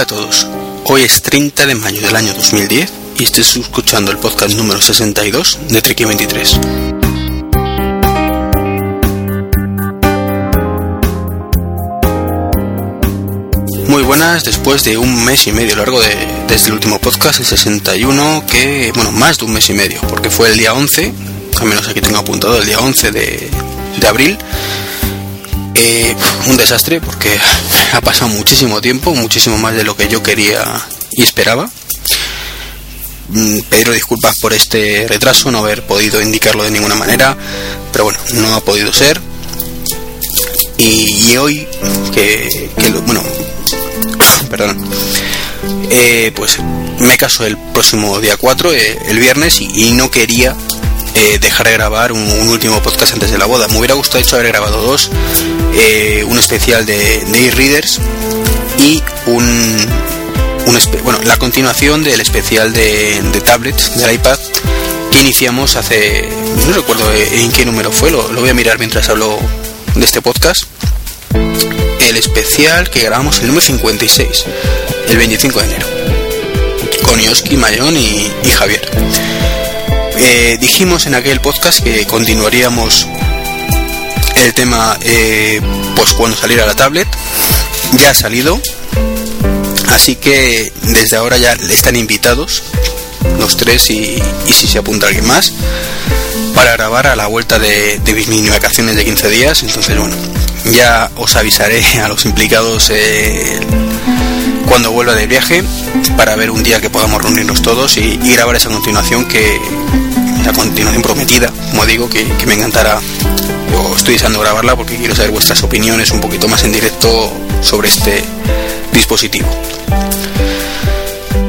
Hola a todos, hoy es 30 de mayo del año 2010 y estoy escuchando el podcast número 62 de Treki 23. Muy buenas, después de un mes y medio largo de, desde el último podcast, el 61, que, bueno, más de un mes y medio, porque fue el día 11, al menos aquí tengo apuntado, el día 11 de, de abril, eh, un desastre porque ha pasado muchísimo tiempo, muchísimo más de lo que yo quería y esperaba. Mm, Pedro disculpas por este retraso, no haber podido indicarlo de ninguna manera, pero bueno, no ha podido ser. Y, hoy, que, bueno, perdón, eh, pues me caso el próximo día 4, eh, el viernes, y no quería dejar de grabar un, último podcast antes de la boda. Me hubiera gustado hecho haber grabado dos, eh, un especial de, de e-readers y un, bueno, la continuación del especial de, de tablets del iPad que iniciamos hace, no recuerdo en qué número fue, lo, lo voy a mirar mientras hablo de este podcast. El especial que grabamos el número 56, el 25 de enero, con Yoski, Mayón y, y Javier. Eh, dijimos en aquel podcast que continuaríamos el tema eh, pues cuando saliera la tablet. Ya ha salido. Así que desde ahora ya están invitados los tres y, si se apunta alguien más para grabar a la vuelta de, de mis vacaciones de 15 días. Entonces bueno, ya os avisaré a los implicados eh, cuando vuelva de viaje para ver un día que podamos reunirnos todos y, grabar esa continuación que la continuación prometida, como digo, que, me encantará. Estoy deseando grabarla porque quiero saber vuestras opiniones un poquito más en directo sobre este dispositivo.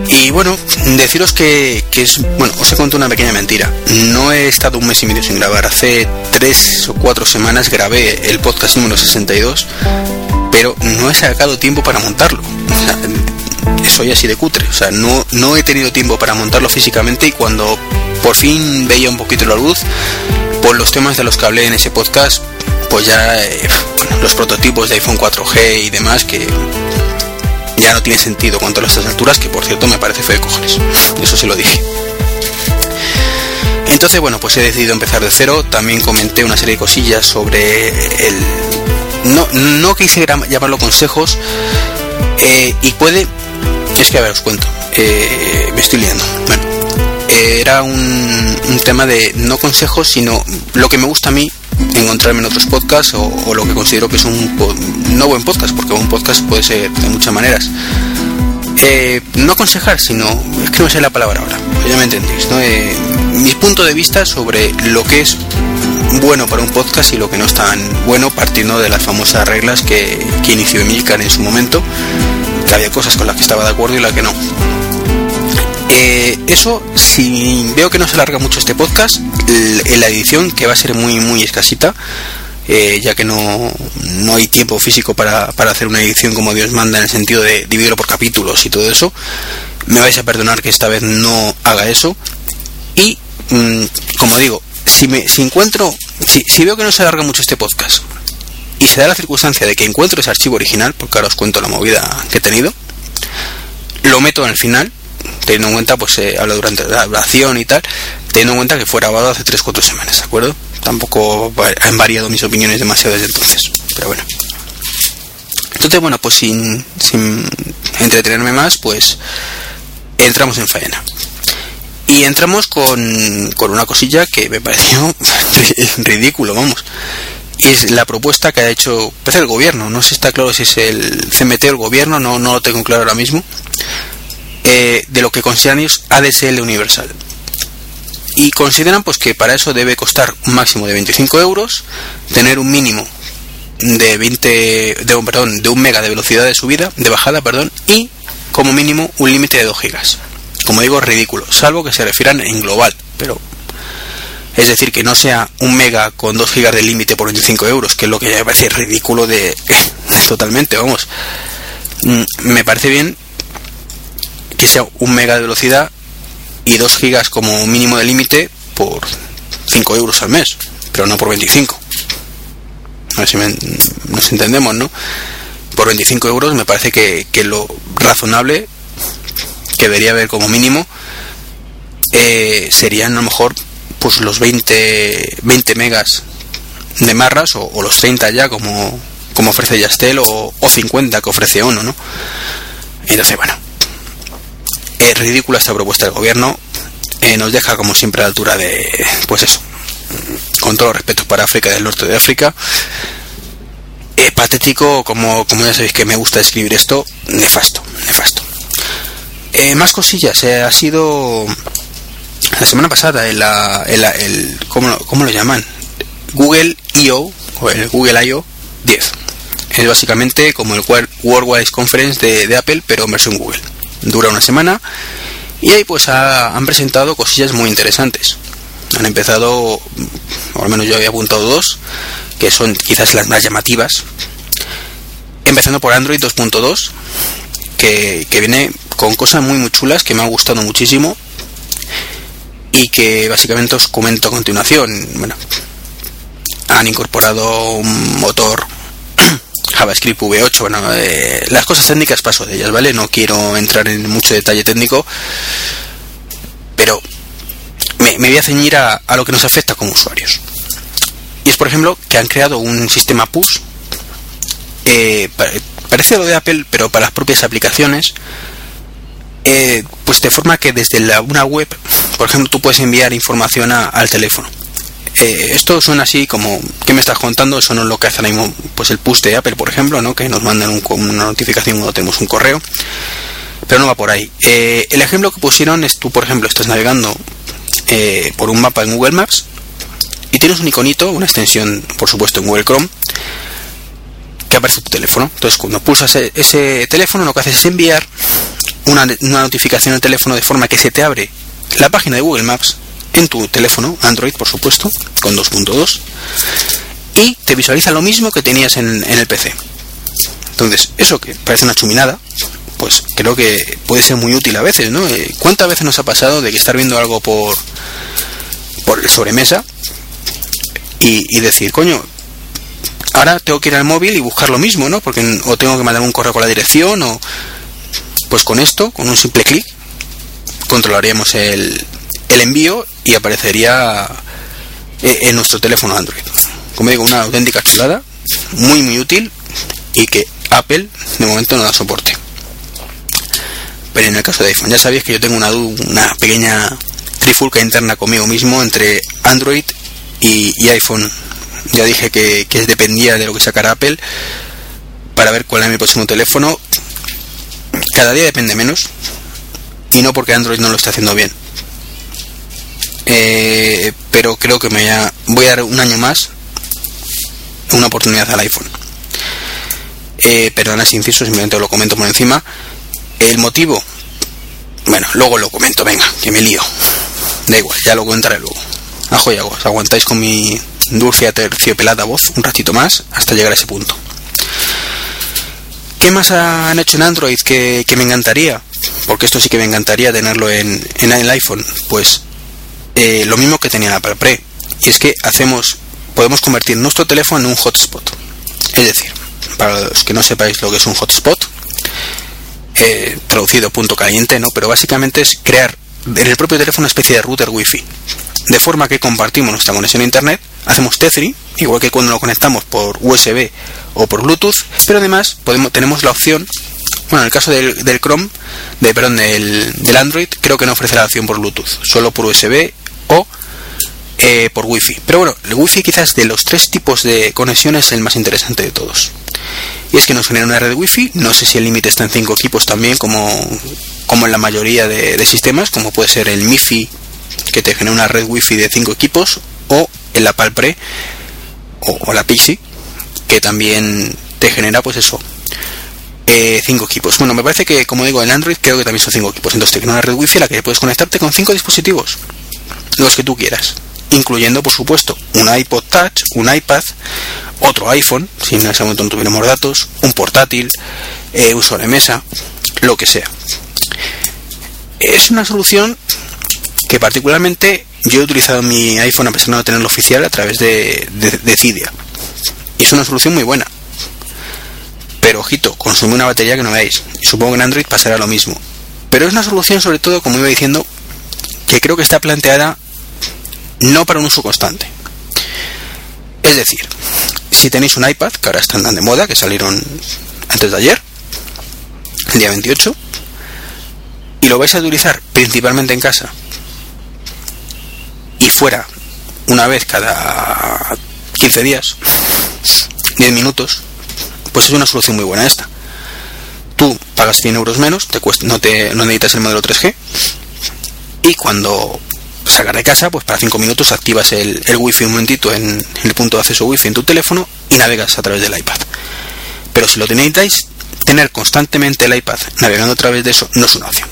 Y bueno, deciros que, que, es. Bueno, os he contado una pequeña mentira. No he estado un mes y medio sin grabar. Hace tres o cuatro semanas grabé el podcast número 62, pero no he sacado tiempo para montarlo. soy así de cutre. O sea, no, no he tenido tiempo para montarlo físicamente y cuando por fin veía un poquito la luz, por los temas de los que hablé en ese podcast, pues ya eh, los prototipos de iPhone 4G y demás que ya no tiene sentido cuanto a estas alturas, que por cierto me parece feo de cojones. Eso se lo dije. Entonces, bueno, pues he decidido empezar de cero. También comenté una serie de cosillas sobre el. No, no quise llamarlo consejos. Eh, y puede. Es que a ver, os cuento. Eh, me estoy liando. Bueno, era un, un, tema de no consejos, sino lo que me gusta a mí encontrarme en otros podcasts o, lo que considero que es un no buen podcast, porque un podcast puede ser de muchas maneras. Eh, no aconsejar, sino es que no sé la palabra ahora, ya me entendéis. ¿no? Eh, mi punto de vista sobre lo que es bueno para un podcast y lo que no es tan bueno, partiendo de las famosas reglas que, que inició Emilcar en su momento, que había cosas con las que estaba de acuerdo y las que no. Eh, eso, si veo que no se alarga mucho este podcast, en la edición, que va a ser muy, muy escasita, eh, ya que no, no, hay tiempo físico para, para, hacer una edición como Dios manda en el sentido de dividirlo por capítulos y todo eso, me vais a perdonar que esta vez no haga eso. Y, mmm, como digo, si, me, si encuentro, si, si veo que no se alarga mucho este podcast, y se da la circunstancia de que encuentro ese archivo original, porque ahora os cuento la movida que he tenido, lo meto en el final teniendo en cuenta, pues se habla durante la duración y tal, teniendo en cuenta que fue grabado hace 3-4 semanas, ¿de acuerdo? Tampoco han variado mis opiniones demasiado desde entonces, pero bueno. Entonces, bueno, pues sin, sin entretenerme más, pues entramos en faena. Y entramos con, con una cosilla que me pareció ridículo, vamos. Y es la propuesta que ha hecho pues, el gobierno. No sé está claro si es el CMT o el gobierno, no, no lo tengo claro ahora mismo eh, de lo que consideran ellos ADSL universal. Y consideran pues que para eso debe costar un máximo de 25 euros, tener un mínimo de 20 de, perdón, de un mega de velocidad de subida, de bajada, perdón, y como mínimo un límite de 2 gigas. Como digo, ridículo, salvo que se refieran en global, pero es decir, que no sea un mega con 2 gigas de límite por 25 euros, que es lo que ya me parece ridículo de totalmente, vamos. Mm, me parece bien que sea un mega de velocidad y 2 gigas como mínimo de límite por 5 euros al mes, pero no por 25. A ver si nos entendemos, ¿no? Por 25 euros me parece que, lo razonable que debería haber como mínimo eh, serían a lo mejor pues los 20, 20 megas de marras o, los 30 ya como, como ofrece Yastel o, o 50 que ofrece ONO, ¿no? Entonces, bueno, es ridícula esta propuesta del gobierno, eh, nos deja como siempre a la altura de, pues eso, con todos los respetos para África del norte de África, patético, como, como ya sabéis que me gusta escribir esto, nefasto, nefasto. Eh, más cosillas, eh, ha sido la semana pasada el, el, el ¿cómo, ¿cómo, lo llaman? Google I.O. o el Google I.O. 10. Es básicamente como el Worldwide Conference de, de Apple, pero en versión Google. Dura una semana y ahí pues han presentado cosillas muy interesantes. Han empezado, o al menos yo había apuntado dos, que son quizás las más llamativas. Empezando por Android 2.2, que, que viene con cosas muy muy chulas que me han gustado muchísimo y que básicamente os comento a continuación. Bueno, han incorporado un motor JavaScript V8, bueno, eh, las cosas técnicas paso de ellas, ¿vale? No quiero entrar en mucho detalle técnico, pero me, voy a ceñir a, lo que nos afecta como usuarios. Y es, por ejemplo, que han creado un sistema push, eh, parece lo de Apple, pero para las propias aplicaciones, eh, pues de forma que desde la, una web, por ejemplo, tú puedes enviar información al teléfono eh, esto suena así como, ¿qué me estás contando? Eso no es lo que hace ahora mismo pues el push de Apple, por ejemplo, ¿no? que nos mandan una notificación cuando tenemos un correo, pero no va por ahí. Eh, el ejemplo que pusieron es tú, por ejemplo, estás navegando eh, por un mapa en Google Maps y tienes un iconito, una extensión, por supuesto, en Google Chrome, que aparece tu teléfono. Entonces, cuando pulsas e-, ese teléfono, lo que haces es enviar una notificación al teléfono de forma que se te abre la página de Google Maps en tu teléfono, Android por supuesto, con 2.2, y te visualiza lo mismo que tenías en, el PC. Entonces, eso que parece una chuminada, pues creo que puede ser muy útil a veces, ¿no? Eh, ¿Cuántas veces nos ha pasado de que estar viendo algo por, por sobremesa y, decir, coño, ahora tengo que ir al móvil y buscar lo mismo, ¿no? Porque o tengo que mandar un correo con la dirección o pues con esto, con un simple clic, controlaríamos el, el envío y aparecería eh, en nuestro teléfono Android. Como digo, una auténtica chulada, muy muy útil y que Apple de momento no da soporte. Pero en el caso de iPhone, ya sabéis que yo tengo una, una pequeña trifulca interna conmigo mismo entre Android y, iPhone. Ya dije que, que, dependía de lo que sacara Apple para ver cuál era mi próximo teléfono. Cada día depende menos. Y no porque Android no lo esté haciendo bien. Eh, pero creo que me voy a, dar un año más una oportunidad al iPhone. Eh, perdona si inciso, simplemente lo comento por encima. El motivo, bueno, luego lo comento, venga, que me lío. Da igual, ya lo contaré luego. Ajo y aguas, aguantáis con mi dulce terciopelada voz un ratito más hasta llegar a ese punto. ¿Qué más han hecho en Android que, me encantaría? Porque esto sí que me encantaría tenerlo en, en el iPhone. Pues eh, lo mismo que tenía la Pre, y es que hacemos, podemos convertir nuestro teléfono en un hotspot. Es decir, para los que no sepáis lo que es un hotspot, eh, traducido punto caliente, ¿no? Pero básicamente es crear en el propio teléfono una especie de router wifi. De forma que compartimos nuestra conexión a internet, hacemos Tethering, igual que cuando lo conectamos por USB o por Bluetooth, pero además podemos, tenemos la opción bueno, en el caso del, Chrome, de, perdón, del, del, Android, creo que no ofrece la opción por Bluetooth, solo por USB eh, por Wi-Fi. Pero bueno, el Wi-Fi quizás de los tres tipos de conexiones es el más interesante de todos. Y es que nos genera una red Wi-Fi, no sé si el límite está en 5 equipos también, como, como en la mayoría de, sistemas, como puede ser el MiFi, que te genera una red Wi-Fi de 5 equipos, o el Apple Pre, o, la Pixie, que también te genera pues eso, 5 eh, equipos. Bueno, me parece que, como digo, en Android creo que también son 5 equipos. Entonces te una red Wi-Fi a la que puedes conectarte con 5 dispositivos los que tú quieras, incluyendo por supuesto un iPod Touch, un iPad, otro iPhone, si en ese momento no tuviéramos datos, un portátil, eh, un sobremesa, lo que sea. Es una solución que particularmente yo he utilizado mi iPhone a pesar de no tenerlo oficial a través de, de, Cydia. Y es una solución muy buena. pero ojito, consume una batería que no veis. Y supongo que en Android pasará lo mismo. Pero es una solución sobre todo, como iba diciendo, que creo que está planteada no para un uso constante. Es decir, si tenéis un iPad, que ahora están tan de moda, que salieron antes de ayer, el día 28, y lo vais a utilizar principalmente en casa y fuera una vez cada 15 días, 10 minutos, pues es una solución muy buena esta. Tú pagas 100 euros menos, te cuesta, no, te, no necesitas el modelo 3G, y cuando salgas de casa, pues para 5 minutos activas el, el wifi un momentito en, el punto de acceso wifi en tu teléfono y navegas a través del iPad. Pero si lo tenéis, tener constantemente el iPad navegando a través de eso no es una opción.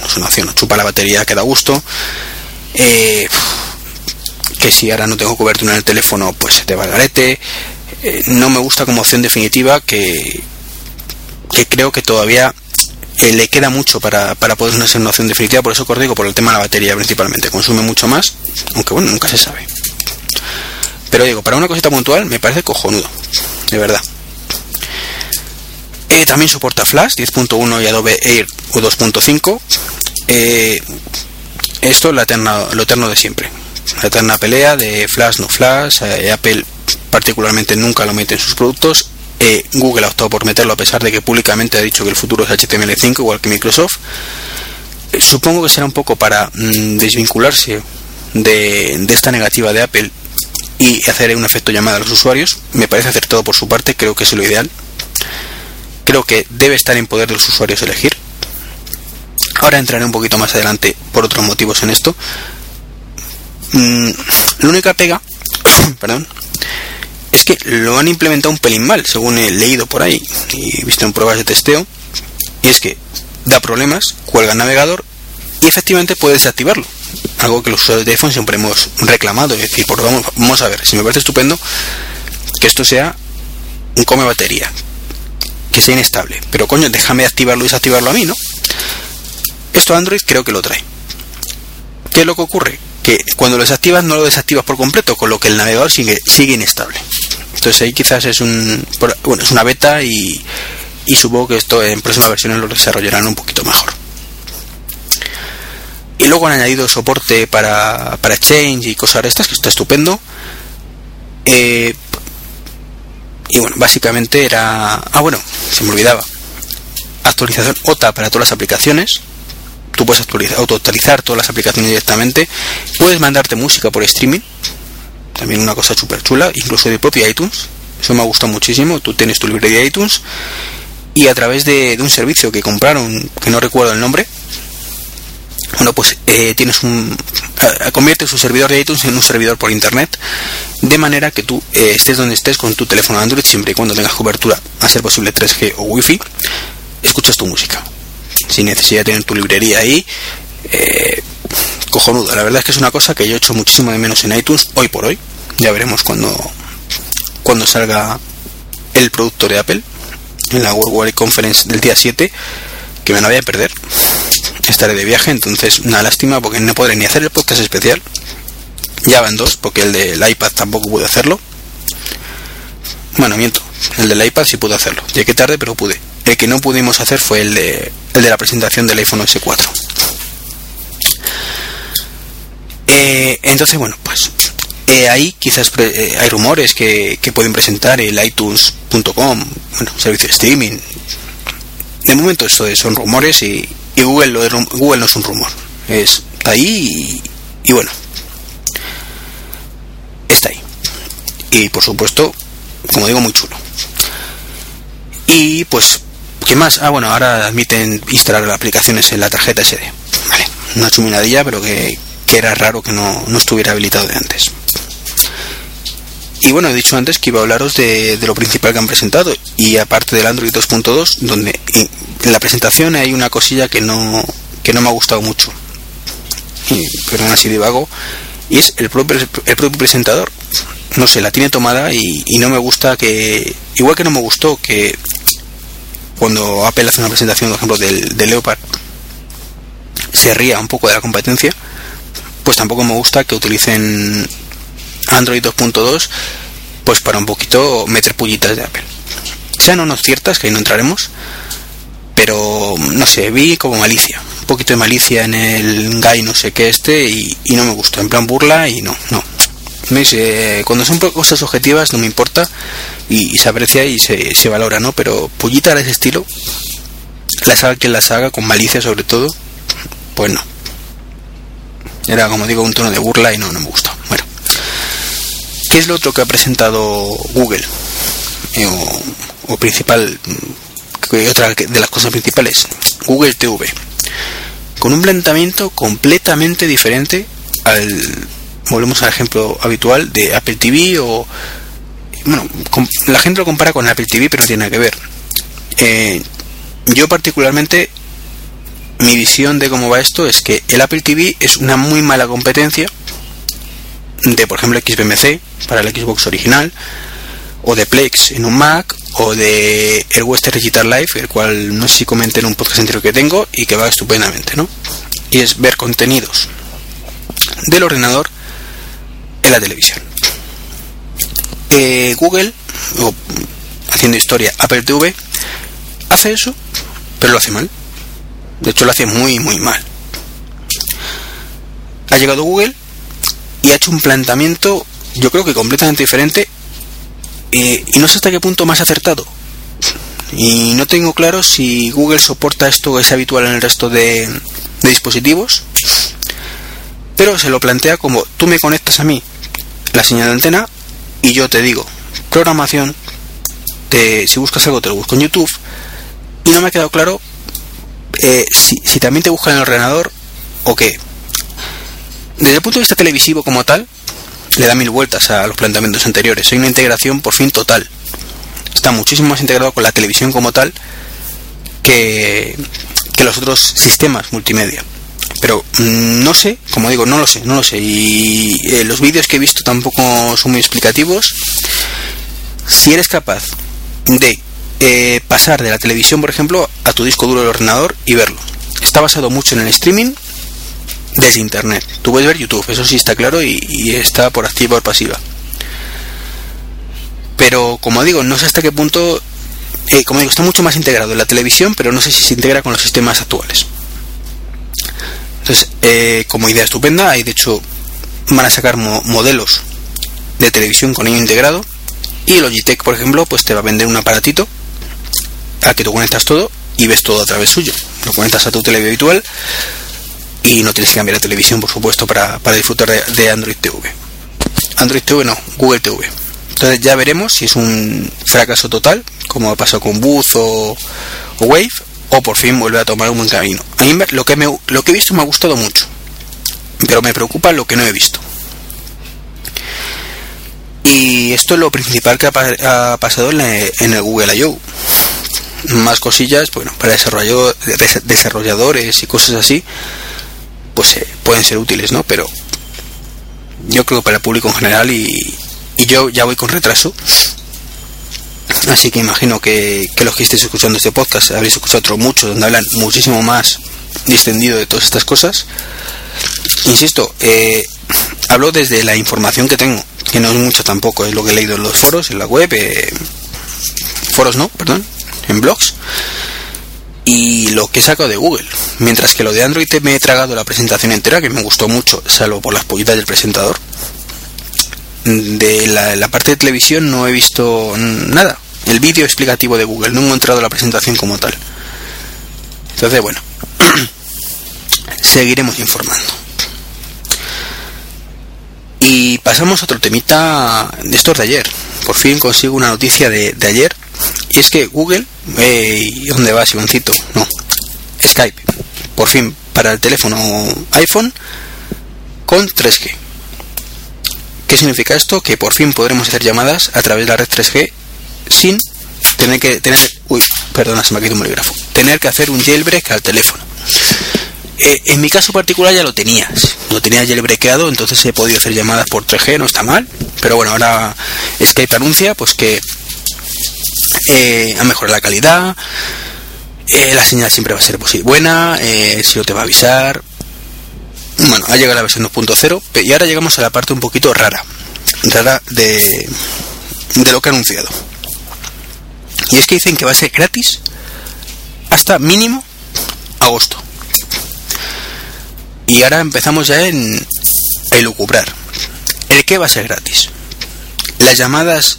No es una opción, chupa la batería, queda gusto. Eh, que si ahora no tengo cobertura en el teléfono, pues se te va el garete. Eh, no me gusta como opción definitiva que, que creo que todavía eh, le queda mucho para, para poder ser una opción definitiva, por eso os digo, por el tema de la batería principalmente, consume mucho más, aunque bueno, nunca se sabe. Pero digo, para una cosita puntual me parece cojonudo, de verdad. Eh, también soporta Flash 10.1 y Adobe Air 2.5. Eh, esto es lo eterno, de siempre. La eterna pelea de Flash, no Flash. Apple particularmente nunca lo mete en sus productos. Google ha optado por meterlo a pesar de que públicamente ha dicho que el futuro es HTML5, igual que Microsoft. Eh, supongo que será un poco para mm, desvincularse de, esta negativa de Apple y hacer un efecto llamada a los usuarios. Me parece hacer todo por su parte, creo que es lo ideal. Creo que debe estar en poder de los usuarios elegir. Ahora entraré un poquito más adelante por otros motivos en esto. Mm, la única pega, perdón, es que lo han implementado un pelín mal, según he leído por ahí y visto en pruebas de testeo, y es que da problemas, cuelga el navegador y efectivamente puede desactivarlo. Algo que los usuarios de iPhone siempre hemos reclamado, es decir, por vamos, vamos a ver, si me parece estupendo que esto sea un come batería, que sea inestable, pero coño, déjame activarlo y desactivarlo a mí, ¿no? Esto Android creo que lo trae. ¿Qué es lo que ocurre? Que cuando lo desactivas no lo desactivas por completo, con lo que el navegador sigue, sigue inestable. Entonces ahí quizás es un bueno, es una beta y, supongo que esto en próximas versiones lo desarrollarán un poquito mejor. Y luego han añadido soporte para, para Change y cosas de estas, que está estupendo. Eh, y bueno, básicamente era... Ah, bueno, se me olvidaba. Actualización OTA para todas las aplicaciones. Tú puedes actualizar, auto-actualizar todas las aplicaciones directamente. Puedes mandarte música por streaming también una cosa súper chula, incluso de propio iTunes. Eso me ha gustado muchísimo. Tú tienes tu librería de iTunes y a través de, un servicio que compraron, que no recuerdo el nombre, bueno, pues eh, tienes un. convierte su servidor de iTunes en un servidor por internet, de manera que tú eh, estés donde estés con tu teléfono Android, siempre y cuando tengas cobertura, a ser posible 3G o Wi-Fi, escuchas tu música. Sin necesidad de tener tu librería ahí, eh, cojonudo. La verdad es que es una cosa que yo he hecho muchísimo de menos en iTunes hoy por hoy. Ya veremos cuando, cuando salga el producto de Apple en la World Wide Conference del día 7, que me la voy a perder. Estaré de viaje, entonces una lástima porque no podré ni hacer el podcast especial. Ya van dos, porque el del iPad tampoco pude hacerlo. Bueno, miento, el del iPad sí pude hacerlo. Llegué tarde, pero pude. El que no pudimos hacer fue el de, el de la presentación del iPhone S4. Eh, entonces, bueno, pues eh, ahí quizás eh, hay rumores que, pueden presentar el iTunes.com, bueno, servicio de streaming. De momento esto son rumores y, Google, lo Google no es un rumor. Es, está ahí y, bueno, está ahí. Y por supuesto, como digo, muy chulo. Y pues, ¿qué más? Ah, bueno, ahora admiten instalar aplicaciones en la tarjeta SD. Vale, una chuminadilla, pero que, que era raro que no, no estuviera habilitado de antes. Y bueno, he dicho antes que iba a hablaros de, lo principal que han presentado. Y aparte del Android 2.2, donde en la presentación hay una cosilla que no, que no me ha gustado mucho. pero aún así de vago. Y es el propio, el propio presentador. No sé, la tiene tomada y, no me gusta que. Igual que no me gustó que cuando Apple hace una presentación, por ejemplo, del, del Leopard, se ría un poco de la competencia, pues tampoco me gusta que utilicen Android 2.2 pues para un poquito meter pullitas de Apple. sean o no ciertas, que ahí no entraremos, pero no sé, vi como malicia, un poquito de malicia en el guy no sé qué este y, no me gustó, en plan burla y no, no. cuando son cosas objetivas no me importa y, se aprecia y se, se, valora, ¿no? Pero pullita de ese estilo, la saga quien las haga, con malicia sobre todo, pues no. Era como digo un tono de burla y no, no me gustó. Bueno, ¿qué es lo otro que ha presentado Google? Eh, o, principal, otra de las cosas principales, Google TV, con un planteamiento completamente diferente al, volvemos al ejemplo habitual de Apple TV o, bueno, la gente lo compara con Apple TV, pero no tiene nada que ver. Eh, yo particularmente, mi visión de cómo va esto es que el Apple TV es una muy mala competencia de, por ejemplo, XBMC para el Xbox original, o de Plex en un Mac o de el Western Digital Life, el cual no sé si comenté en un podcast anterior que tengo y que va estupendamente, ¿no? Y es ver contenidos del ordenador en la televisión. Eh, Google, o haciendo historia, Apple TV, hace eso, pero lo hace mal. De hecho, lo hace muy, muy mal. Ha llegado Google y ha hecho un planteamiento, yo creo que completamente diferente y no sé hasta qué punto más acertado. Y no tengo claro si Google soporta esto es habitual en el resto de, dispositivos. Pero se lo plantea como tú me conectas a mí la señal de antena y yo te digo programación. Te, si buscas algo te lo busco en YouTube. Y no me ha quedado claro eh, si, si también te busca en el ordenador o qué. Desde el punto de vista televisivo como tal, le da mil vueltas a los planteamientos anteriores. Hay una integración por fin total. Está muchísimo más integrado con la televisión como tal que, que los otros sistemas multimedia. Pero mm, no sé, como digo, no lo sé, no lo sé. Y eh, los vídeos que he visto tampoco son muy explicativos. Si eres capaz de eh, pasar de la televisión, por ejemplo, a tu disco duro del ordenador y verlo. Está basado mucho en el streaming desde internet. Tú puedes ver YouTube, eso sí está claro y, está por activa o por pasiva. Pero como digo, no sé hasta qué punto, eh, como digo, está mucho más integrado en la televisión, pero no sé si se integra con los sistemas actuales. Entonces, eh, como idea estupenda, hay de hecho, van a sacar modelos de televisión con ello integrado. Y Logitech, por ejemplo, pues te va a vender un aparatito a que tú conectas todo y ves todo a través suyo. Lo conectas a tu televisión habitual y no tienes que cambiar la televisión, por supuesto, para, disfrutar de, Android TV. Android TV no, Google TV. Entonces ya veremos si es un fracaso total, como ha pasado con Booth o, Wave, o por fin vuelve a tomar un buen camino. A mí lo que, me, lo que he visto me ha gustado mucho, pero me preocupa lo que no he visto. Y esto es lo principal que ha, pasado en, en el Google I.O. Más cosillas, bueno, para desarrolladores y cosas así, pues eh, pueden ser útiles, ¿no? Pero yo creo que para el público en general y, yo ya voy con retraso. Así que imagino que, los que estéis escuchando este podcast habréis escuchado otro mucho donde hablan muchísimo más distendido de todas estas cosas. Insisto, eh, hablo desde la información que tengo, que no es mucho tampoco, es lo que he leído en los foros, en la web, eh, foros no, perdón, en blogs y lo que he sacado de Google. Mientras que lo de Android me he tragado la presentación entera, que me gustó mucho, salvo por las pollitas del presentador. De la, parte de televisión no he visto nada. El vídeo explicativo de Google, no he encontrado la presentación como tal. Entonces, bueno, seguiremos informando. Y pasamos a otro temita de estos de ayer. Por fin consigo una noticia de, de ayer y es que Google, eh, ¿dónde va Simoncito? No, Skype, por fin para el teléfono iPhone con 3G. ¿Qué significa esto? Que por fin podremos hacer llamadas a través de la red 3G sin tener que tener, uy, perdona, se me ha caído un bolígrafo, tener que hacer un jailbreak al teléfono. Eh, en mi caso particular ya lo tenías, lo tenía jailbreakado, entonces he podido hacer llamadas por 3G, no está mal, pero bueno, ahora Skype anuncia pues que eh, a mejorar la calidad, eh, la señal siempre va a ser buena, eh, si no te va a avisar. Bueno, ha llegado la versión 2.0 y ahora llegamos a la parte un poquito rara, rara de, de lo que ha anunciado. Y es que dicen que va a ser gratis hasta mínimo agosto. Y ahora empezamos ya en elucubrar. ¿El qué va a ser gratis? ¿Las llamadas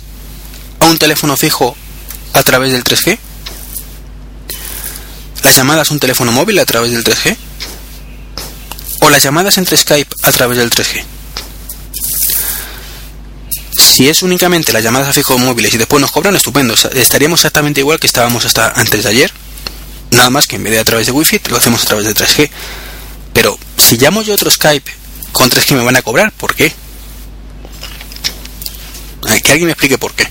a un teléfono fijo a través del 3G? ¿Las llamadas a un teléfono móvil a través del 3G? ¿O las llamadas entre Skype a través del 3G? Si es únicamente las llamadas a fijo móviles y después nos cobran, estupendo. Estaríamos exactamente igual que estábamos hasta antes de ayer. Nada más que en vez de a través de Wi-Fi, lo hacemos a través de 3G. Pero si llamo yo otro Skype con 3G me van a cobrar, ¿por qué? Que alguien me explique por qué.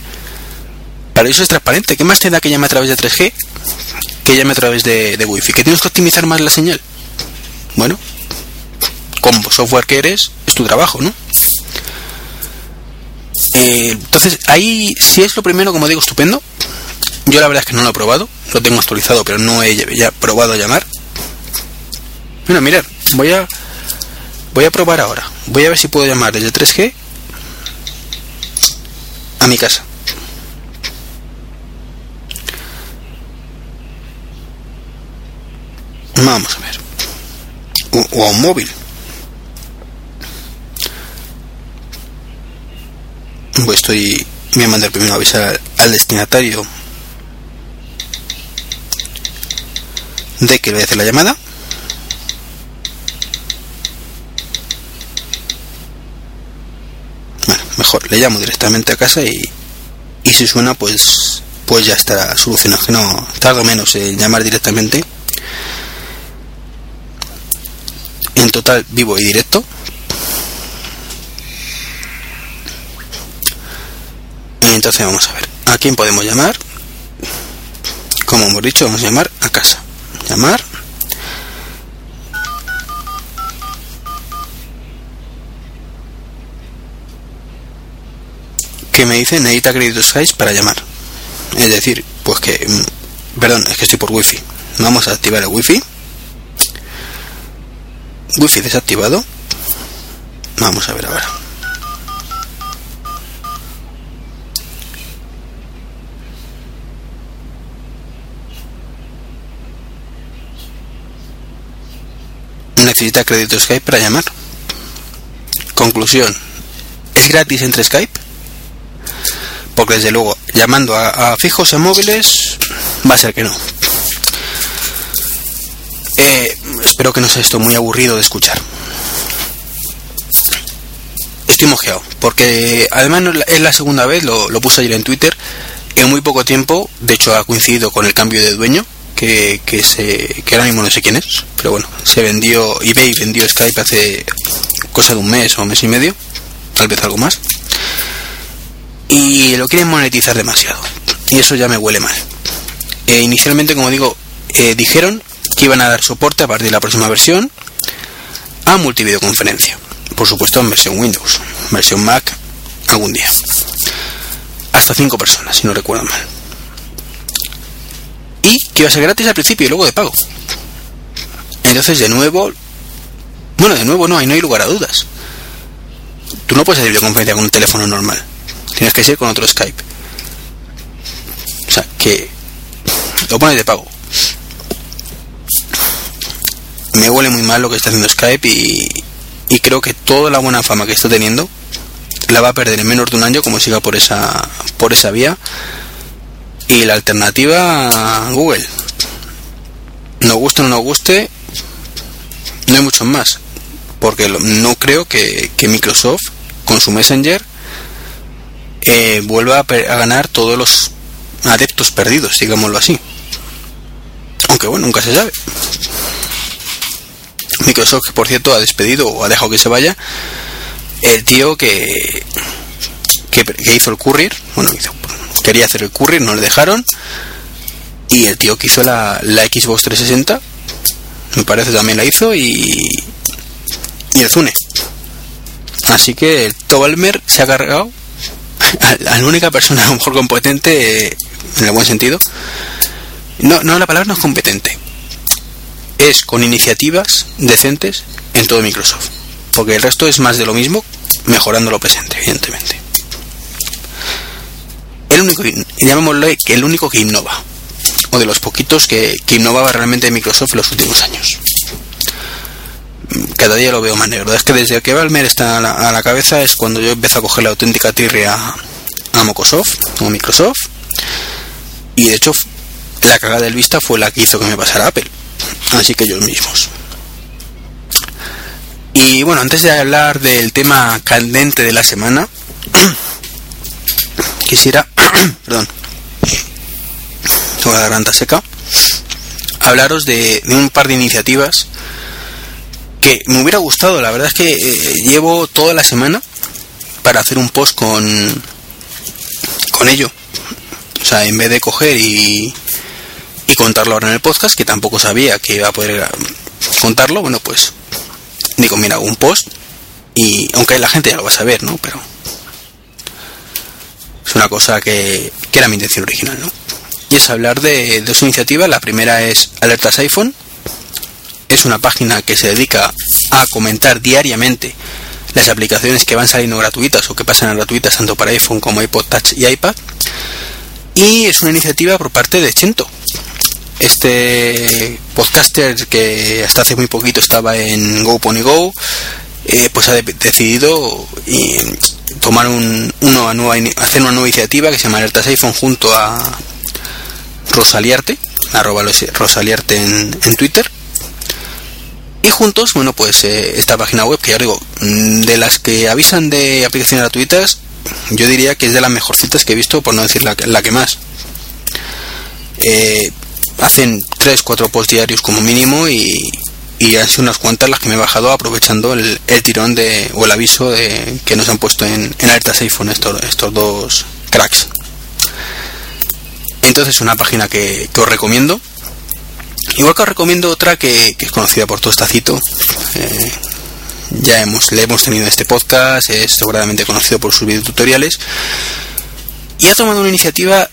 Para eso es transparente. ¿Qué más te da que llame a través de 3G que llame a través de, de Wi-Fi? ¿Que tienes que optimizar más la señal? Bueno, como software que eres, es tu trabajo, ¿no? Eh, entonces, ahí si es lo primero, como digo, estupendo. Yo la verdad es que no lo he probado, lo tengo actualizado, pero no he ya probado a llamar. Mira, mirad, voy a voy a probar ahora. Voy a ver si puedo llamar desde 3G a mi casa. Vamos a ver. O, o a un móvil. pues estoy voy a mandar primero a avisar al destinatario de que le voy a hacer la llamada bueno mejor le llamo directamente a casa y, y si suena pues pues ya estará solucionado que no tardo menos en llamar directamente en total vivo y directo. Entonces vamos a ver a quién podemos llamar como hemos dicho vamos a llamar a casa. Llamar. Que me dice necesita créditos Skype para llamar. Es decir pues que mm, perdón es que estoy por wifi. Vamos a activar el wifi wifi desactivado vamos a ver ahora necesita crédito Skype para llamar. Conclusión, ¿es gratis entre Skype? Porque desde luego, llamando a, fijos a móviles, va a ser que no. Eh, espero que no sea esto muy aburrido de escuchar. Estoy mojeado, porque además es la segunda vez, lo, puse ayer en Twitter, en muy poco tiempo, de hecho ha coincidido con el cambio de dueño, que, se, que ahora mismo no sé quién es, pero bueno, se vendió, eBay vendió Skype hace cosa de un mes o mes y medio, tal vez algo más, y lo quieren monetizar demasiado, y eso ya me huele mal. E inicialmente, como digo, eh, dijeron iban a dar soporte a partir de la próxima versión a multivideoconferencia, por supuesto en versión Windows, versión Mac algún día. Hasta cinco personas, si no recuerdo mal y que iba a ser gratis al principio y luego de pago. Entonces, de nuevo, bueno, de nuevo no, hay no hay lugar a dudas. Tú no puedes hacer videoconferencia con un teléfono normal. Tienes que ser con otro Skype. O sea, que lo pones de pago. Me huele muy mal lo que está haciendo Skype y, creo que toda la buena fama que está teniendo la va a perder en menos de un año como siga por esa por esa vía y la alternativa Google. Nos guste o no guste, no hay mucho más. Porque no creo que, Microsoft con su Messenger eh, vuelva a, ganar todos los adeptos perdidos, digámoslo así. Aunque bueno, nunca se sabe. Microsoft, que por cierto ha despedido o ha dejado que se vaya, el tío que, que, hizo el Courier, bueno, quería hacer el curry, no le dejaron. Y el tío que hizo la, la Xbox 360, me parece también la hizo, y, y el Zune. Así que el Tobalmer se ha cargado a, la única persona a lo mejor competente, en el buen sentido. No, no, la palabra no es competente. Es con iniciativas decentes en todo Microsoft. Porque el resto es más de lo mismo, mejorando lo presente, evidentemente. El único, llamémosle que el único que innova, o de los poquitos que, innovaba realmente Microsoft en los últimos años. Cada día lo veo más negro. Es que desde que Valmer está a la, cabeza es cuando yo empiezo a coger la auténtica tirria a, a Microsoft, o Microsoft. Y de hecho, la cagada del Vista fue la que hizo que me pasara Apple. Así que ellos mismos. Y bueno, antes de hablar del tema candente de la semana, quisiera, perdón, sobre la garganta seca, hablaros de, un par de iniciativas que me hubiera gustado. La verdad es que eh, llevo toda la semana para hacer un post con, con ello. O sea, en vez de coger y, y contarlo ahora en el podcast, que tampoco sabía que iba a poder contarlo, bueno, pues digo, mira, un post y aunque la gente ya lo va a saber, ¿no? Pero es una cosa que, que era mi intención original, ¿no? Y es hablar de dos iniciativas. La primera es Alertas iPhone. Es una página que se dedica a comentar diariamente las aplicaciones que van saliendo gratuitas o que pasan a gratuitas tanto para iPhone como iPod Touch y iPad. Y es una iniciativa por parte de Chento, este podcaster que hasta hace muy poquito estaba en Go Pony Go, eh, pues ha decidido tomar un, nueva, hacer una nueva iniciativa que se llama Alertas iPhone junto a Rosaliarte, arroba Rosaliarte en, en Twitter. Y juntos, bueno, pues eh, esta página web que ya digo, mm, de las que avisan de aplicaciones gratuitas, yo diría que es de las mejorcitas que he visto, por no decir la, la que más. Eh, hacen 3-4 posts diarios como mínimo y, y han sido unas cuantas las que me he bajado aprovechando el, tirón de, o el aviso de, que nos han puesto en, en alertas iPhone estos, estos dos cracks. Entonces una página que, os recomiendo. Igual que os recomiendo otra que, es conocida por todo Tacito. Eh, ya hemos, le hemos tenido en este podcast, es sobradamente conocido por sus videotutoriales. Y ha tomado una iniciativa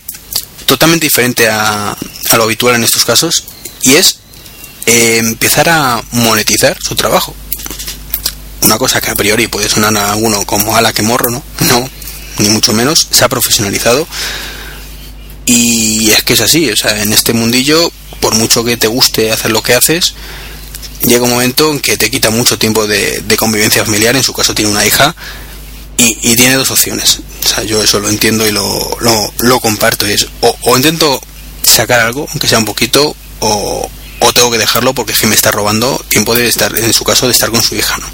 totalmente diferente a, lo habitual en estos casos y es eh, empezar a monetizar su trabajo. Una cosa que a priori puede sonar a uno como ala que morro, ¿no? No, ni mucho menos, se ha profesionalizado y es que es así, o sea, en este mundillo, por mucho que te guste hacer lo que haces, llega un momento en que te quita mucho tiempo de convivencia familiar, en su caso tiene una hija, y, tiene dos opciones. Sea, yo eso lo entiendo y lo, lo, comparto. Es, o, intento sacar algo, aunque sea un poquito, o, o, tengo que dejarlo porque es que me está robando tiempo de estar, en su caso, de estar con su hija. ¿no?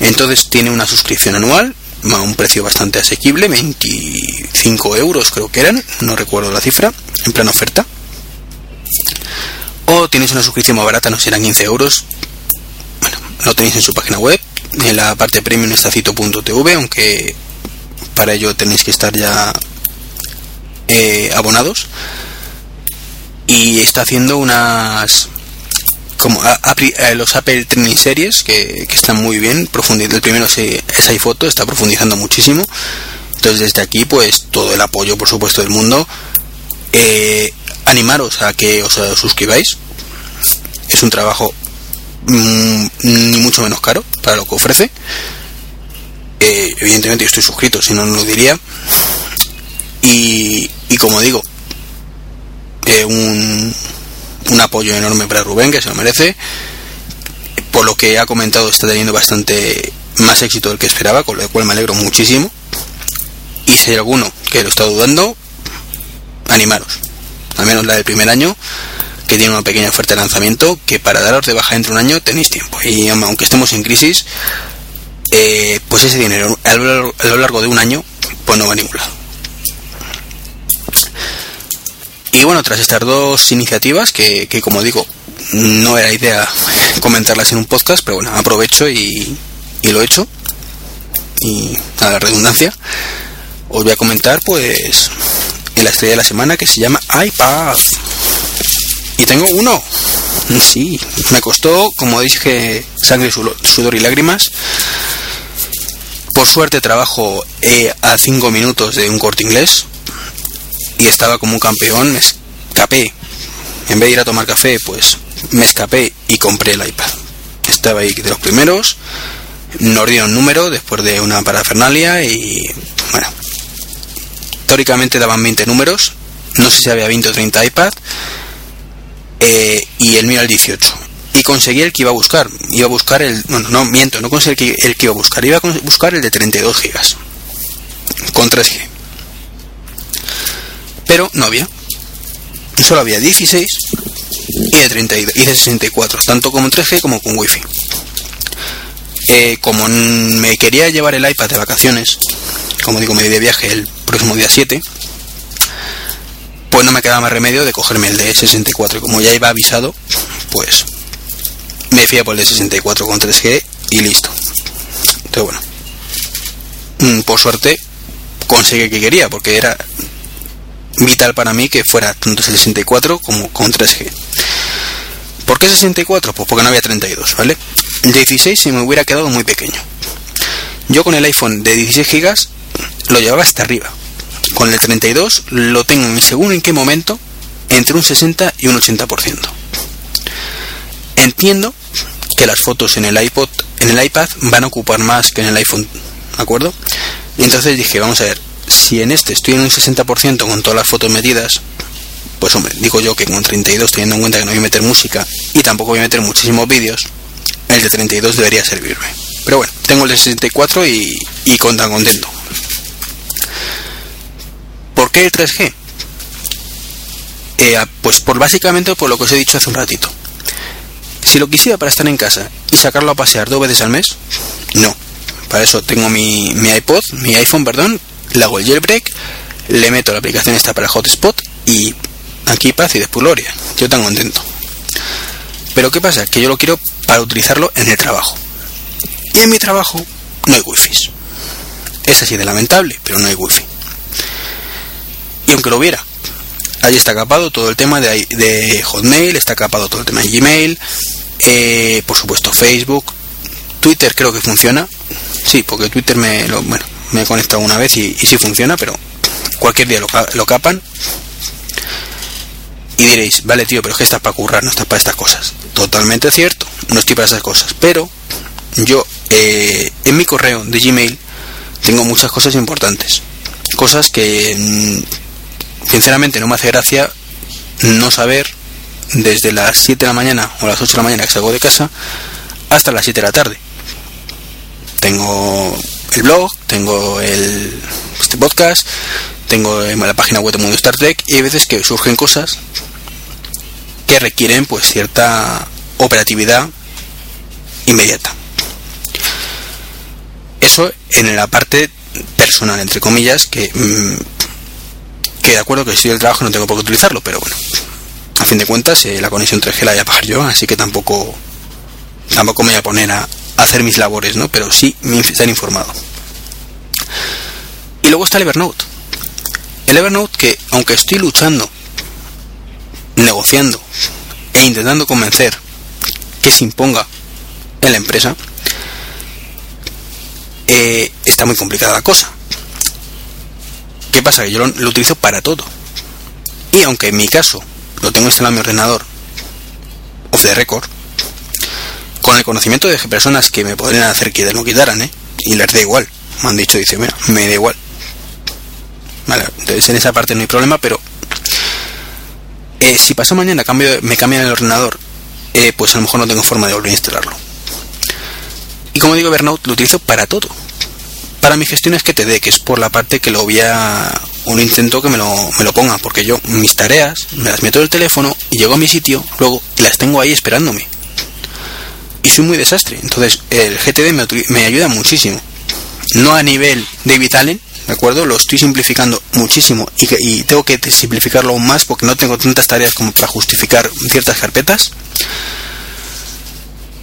Entonces tiene una suscripción anual a un precio bastante asequible, 25 euros creo que eran, no recuerdo la cifra, en plan oferta. O tienes una suscripción más barata, no serán 15 euros. Bueno, lo tenéis en su página web, en la parte premium está cito.tv, aunque para ello tenéis que estar ya eh, abonados. Y está haciendo unas como eh, los Apple Training Series que, están muy bien. El primero es, es iPhoto, está profundizando muchísimo. Entonces desde aquí pues todo el apoyo por supuesto del mundo. Eh, animaros a que os suscribáis. Es un trabajo Mm, ni mucho menos caro para lo que ofrece. Eh, evidentemente yo estoy suscrito, si no, no lo diría. Y, como digo, eh, un, un apoyo enorme para Rubén, que se lo merece. Por lo que ha comentado, está teniendo bastante más éxito del que esperaba, con lo cual me alegro muchísimo. Y si hay alguno que lo está dudando, animaros. Al menos la del primer año que tiene una pequeña oferta de lanzamiento que para daros de baja dentro de un año tenéis tiempo. Y aunque estemos en crisis, eh, pues ese dinero a lo, largo de un año pues no va a ningún lado. Y bueno, tras estas dos iniciativas, que, como digo, no era idea comentarlas en un podcast, pero bueno, aprovecho y, y lo he hecho. Y a la redundancia, os voy a comentar pues en la estrella de la semana que se llama iPad. Y tengo uno. Sí, me costó, como dije, sangre, sudor y lágrimas. Por suerte trabajo eh, a 5 minutos de un corte inglés y estaba como un campeón, me escapé. En vez de ir a tomar café, pues me escapé y compré el iPad. Estaba ahí de los primeros, nos dieron número después de una parafernalia y bueno, teóricamente daban 20 números, no sé si había 20 o 30 iPad, eh, y el mío el 18. Y conseguí el que iba a buscar. Iba a buscar el. Bueno, no, miento, no conseguí el que, iba a buscar. Iba a buscar el de 32 gigas. Con 3G. Pero no había. Solo había 16 y de 32 y de 64, tanto como 3G como con Wi-Fi. Eh, como me quería llevar el iPad de vacaciones, como digo, me di de viaje el próximo día 7, pues no me quedaba más remedio de cogerme el de 64. Y como ya iba avisado, pues me fui a por el de 64 con 3G y listo. Entonces, bueno, mm, por suerte conseguí que quería, porque era vital para mí que fuera tanto el 64 como con 3G. ¿Por qué 64? Pues porque no había 32, ¿vale? El 16 se me hubiera quedado muy pequeño. Yo con el iPhone de 16 GB lo llevaba hasta arriba. Con el 32 lo tengo según en qué momento entre un 60 y un 80%. Entiendo que las fotos en el iPod, en el iPad van a ocupar más que en el iPhone, ¿de acuerdo? Y entonces dije, vamos a ver, si en este estoy en un 60% con todas las fotos metidas, pues hombre, digo yo que con 32, teniendo en cuenta que no voy a meter música y tampoco voy a meter muchísimos vídeos, el de 32 debería servirme. Pero bueno, tengo el de 64 y, y con tan contento. ¿Por qué el 3G? Eh, pues por básicamente por lo que os he dicho hace un ratito. Si lo quisiera para estar en casa y sacarlo a pasear dos veces al mes, no. Para eso tengo mi, mi iPod, mi iPhone, perdón, le hago el jailbreak, le meto la aplicación esta para Hotspot y aquí paz y después gloria. Yo tan contento. Pero ¿qué pasa? Que yo lo quiero para utilizarlo en el trabajo. Y en mi trabajo no hay wifi. Es así de lamentable, pero no hay wifi. Y aunque lo hubiera, ahí está capado todo el tema de, Hotmail, está capado todo el tema de Gmail, eh, por supuesto Facebook, Twitter creo que funciona. Sí, porque Twitter me lo, bueno, me he conectado una vez y, sí funciona, pero cualquier día lo, lo, capan. Y diréis, vale tío, pero es que estás para currar, no estás para estas cosas. Totalmente cierto, no estoy para esas cosas. Pero yo eh, en mi correo de Gmail tengo muchas cosas importantes. Cosas que mm, sinceramente no me hace gracia no saber desde las 7 de la mañana o las 8 de la mañana que salgo de casa hasta las 7 de la tarde. Tengo el blog, tengo el este podcast, tengo la página web de Mundo Star Trek y hay veces que surgen cosas que requieren pues cierta operatividad inmediata. Eso en la parte personal, entre comillas, que mm, que de acuerdo que estoy el trabajo no tengo por qué utilizarlo, pero bueno, a fin de cuentas eh, la conexión 3G la voy a pagar yo, así que tampoco tampoco me voy a poner a, hacer mis labores, ¿no? Pero sí estar informado. Y luego está el Evernote. El Evernote que, aunque estoy luchando, negociando e intentando convencer que se imponga en la empresa, eh, está muy complicada la cosa. ¿Qué pasa? Que yo lo, utilizo para todo. Y aunque en mi caso lo tengo instalado en mi ordenador, off the record, con el conocimiento de personas que me podrían hacer que lo quitaran, ¿eh? Y les da igual. Me han dicho, dice, mira, me da igual. Vale, entonces en esa parte no hay problema, pero eh, si pasa mañana cambio, me cambian el ordenador, eh, pues a lo mejor no tengo forma de volver a instalarlo. Y como digo, Evernote lo utilizo para todo para mi gestión es que te dé, que es por la parte que lo voy a... un intento que me lo, me lo ponga, porque yo mis tareas me las meto en el teléfono y llego a mi sitio, luego y las tengo ahí esperándome. Y soy muy desastre. Entonces el GTD me, me ayuda muchísimo. No a nivel de Allen, ¿de acuerdo? Lo estoy simplificando muchísimo y, y, tengo que simplificarlo aún más porque no tengo tantas tareas como para justificar ciertas carpetas.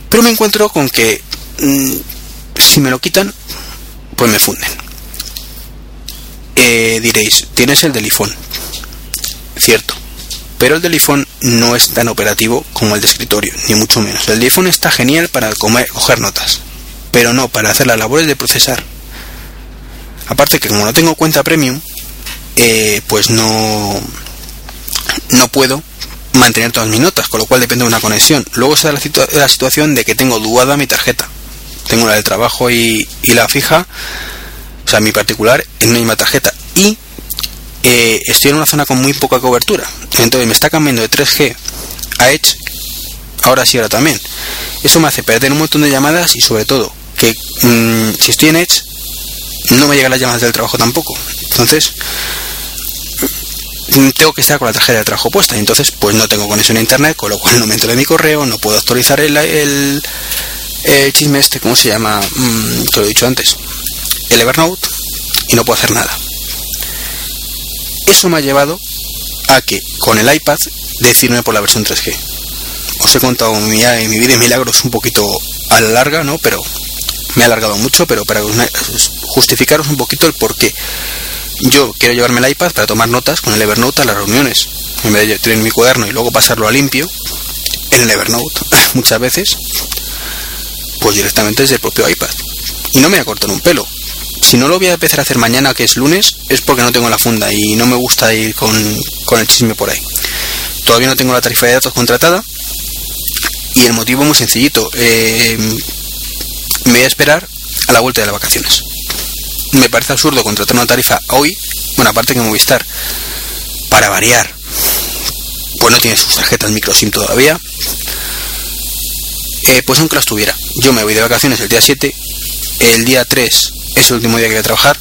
Pero me encuentro con que mm, si me lo quitan, pues me funden. Eh, diréis, tienes el del. Cierto. Pero el del no es tan operativo como el de escritorio, ni mucho menos. El de iPhone está genial para comer, coger notas, pero no para hacer las labores de procesar. Aparte que como no tengo cuenta premium, eh, pues no, no puedo mantener todas mis notas, con lo cual depende de una conexión. Luego está la, la situación de que tengo duada mi tarjeta tengo la del trabajo y, la fija, o sea, mi particular, en una misma tarjeta. Y eh, estoy en una zona con muy poca cobertura. Entonces me está cambiando de 3G a Edge, ahora sí, ahora también. Eso me hace perder un montón de llamadas y sobre todo que mm, si estoy en Edge no me llegan las llamadas del trabajo tampoco. Entonces mm, tengo que estar con la tarjeta de trabajo puesta. Entonces pues no tengo conexión a internet, con lo cual no me entro en mi correo, no puedo actualizar el, el, chisme este, ¿cómo se llama? Mm, te lo he dicho antes. El Evernote y no puedo hacer nada. Eso me ha llevado a que con el iPad decirme por la versión 3G. Os he contado mi, mi vida y milagros un poquito a la larga, ¿no? Pero me ha alargado mucho, pero para justificaros un poquito el por qué. Yo quiero llevarme el iPad para tomar notas con el Evernote a las reuniones. En vez de tener mi cuaderno y luego pasarlo a limpio en el Evernote muchas veces, pues directamente desde el propio iPad. Y no me voy a cortar un pelo si no lo voy a empezar a hacer mañana, que es lunes, es porque no tengo la funda y no me gusta ir con, el chisme por ahí. Todavía no tengo la tarifa de datos contratada y el motivo muy sencillito. Eh, me voy a esperar a la vuelta de las vacaciones. Me parece absurdo contratar una tarifa hoy, bueno, aparte que Movistar, para variar, pues no tiene sus tarjetas micro SIM todavía. Eh, pues aunque las tuviera. Yo me voy de vacaciones el día 7, el día 3 es el último día que voy a trabajar,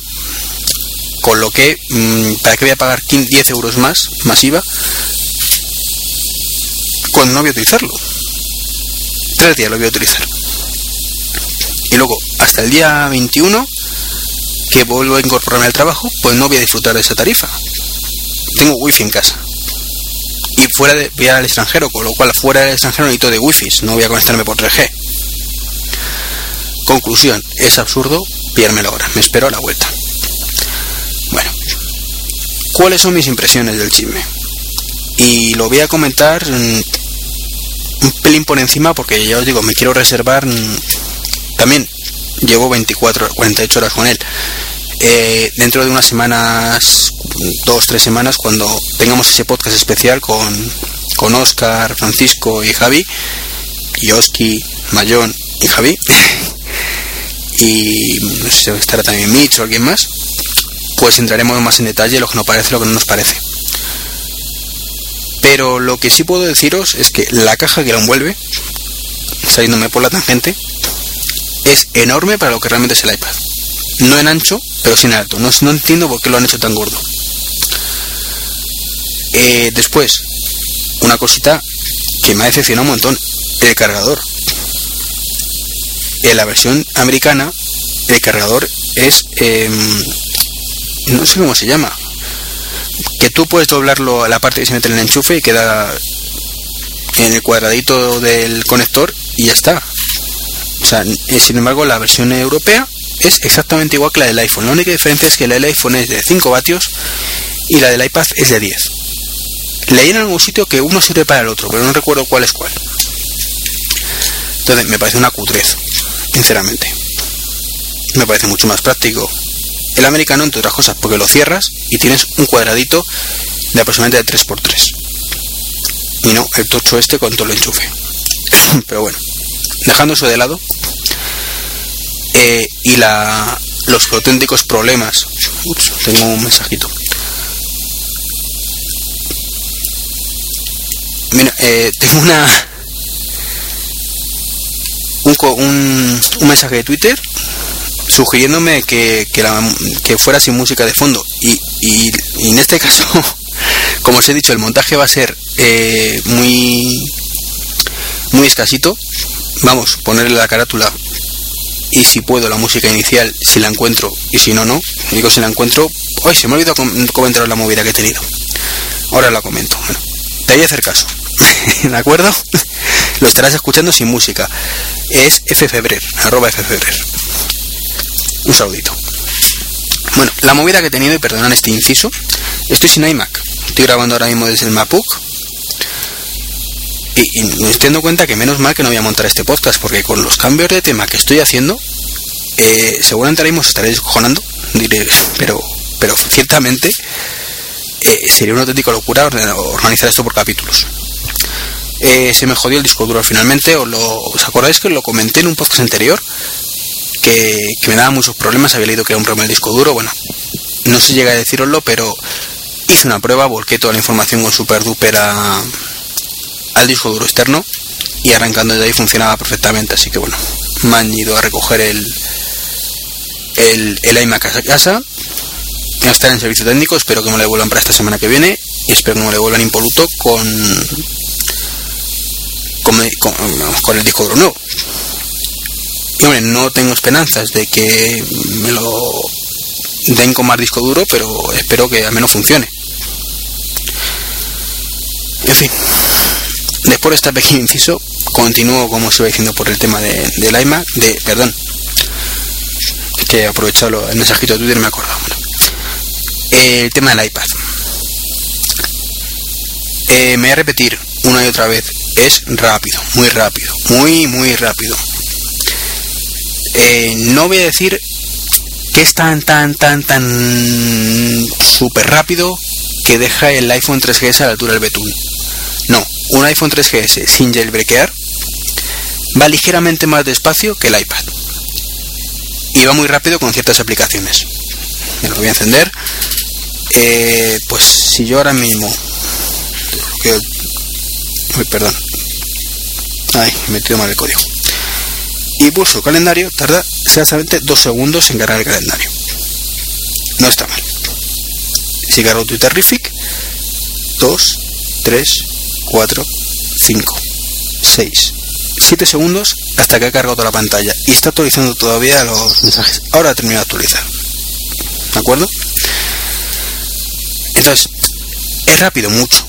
con lo que, mm, ¿para qué voy a pagar 10 euros más, masiva, cuando no voy a utilizarlo? Tres días lo voy a utilizar. Y luego, hasta el día 21, que vuelvo a incorporarme al trabajo, pues no voy a disfrutar de esa tarifa. Tengo wifi en casa. Fuera de, voy al extranjero, con lo cual fuera del extranjero necesito de wifi, no voy a conectarme por 3G. Conclusión, es absurdo pillármelo ahora, me espero a la vuelta. Bueno, ¿cuáles son mis impresiones del chisme? Y lo voy a comentar mm, un pelín por encima porque ya os digo, me quiero reservar mm, también llevo 24 48 horas con él dentro de unas semanas dos tres semanas cuando tengamos ese podcast especial con con Oscar Francisco y Javi y Oski Mayón y Javi y no sé estará también Mitch o alguien más, pues entraremos más en detalle lo que nos parece, lo que no nos parece. Pero lo que sí puedo deciros es que la caja que la envuelve, saliéndome por la tangente, es enorme para lo que realmente es el iPad. No en ancho, pero sí en alto. No, no entiendo por qué lo han hecho tan gordo. Eh, después, una cosita que me ha decepcionado un montón, el cargador en la versión americana el cargador es em, no sé cómo se llama que tú puedes doblarlo a la parte que se mete en el enchufe y queda en el cuadradito del conector y ya está o sea, eh, sin embargo la versión europea es exactamente igual que la del iPhone la única diferencia es que la del iPhone es de 5 vatios y la del iPad es de 10 leí en algún sitio que uno sirve para el otro pero no recuerdo cuál es cuál entonces me parece una cutrez sinceramente. Me parece mucho más práctico el americano, entre otras cosas, porque lo cierras y tienes un cuadradito de aproximadamente 3x3. Y no el tocho este con todo el enchufe. Pero bueno, dejando eso de lado, eh, y la, los auténticos problemas. Tengo un mensajito. Mira, eh, tengo una un, un, mensaje de Twitter sugiriéndome que, que, fuera sin música de fondo. Y, y, en este caso, como os he dicho, el montaje va a ser eh, muy, muy escasito. Vamos, ponerle la carátula y si puedo la música inicial, si la encuentro y si no, no. Digo si la encuentro. Hoy se me ha olvidado comentar la movida que he tenido. Ahora la comento. Bueno, te voy a hacer caso. ¿De acuerdo? Lo estarás escuchando sin música. Es ffebrer, arroba ffebrer. Un saludito. Bueno, la movida que he tenido, y perdonan este inciso, estoy sin iMac. Estoy grabando ahora mismo desde el MacBook. Y, me estoy dando cuenta que menos mal que no voy a montar este podcast, porque con los cambios de tema que estoy haciendo, eh, seguramente ahora mismo estaréis cojonando, diré, pero, pero ciertamente eh, sería una auténtica locura organizar esto por capítulos. Eh, se me jodió el disco duro finalmente. ¿Os, lo, ¿Os acordáis que lo comenté en un podcast anterior? Que, me daba muchos problemas. Había leído que era un problema el disco duro. Bueno, no se llega a deciroslo, pero hice una prueba, volqué toda la información con SuperDuper al disco duro externo y arrancando de ahí funcionaba perfectamente. Así que bueno, me han ido a recoger el, el, el iMac a casa. No estar en servicio técnico, espero que me lo devuelvan para esta semana que viene y espero que me lo devuelvan impoluto con, con, con, el disco duro nuevo. Y hombre, no tengo esperanzas de que me lo den con más disco duro, pero espero que al menos funcione. En fin, después de este pequeño inciso, continúo como se va diciendo por el tema de, del iMac, de, perdón, que he aprovechado el mensajito de Twitter me he acordado. el tema del iPad. Eh, me voy a repetir una y otra vez, es rápido, muy rápido, muy, muy rápido. Eh, no voy a decir que es tan, tan, tan, tan súper rápido que deja el iPhone 3GS a la altura del betún. Un iPhone 3GS sin jailbreakear va ligeramente más despacio que el iPad. Y va muy rápido con ciertas aplicaciones. Me lo voy a encender. Eh, pues si yo ahora mismo... Uy, perdón. Ay, he metido mal el código. Y pulso calendario, tarda exactamente dos segundos en cargar el calendario. No está mal. Si cargo Twitterific, 2, 3, 4, 5, 6, 7 segundos hasta que ha cargado toda la pantalla y está actualizando todavía los mensajes. Ahora ha terminado de actualizar. ¿De acuerdo? Entonces, es rápido, mucho.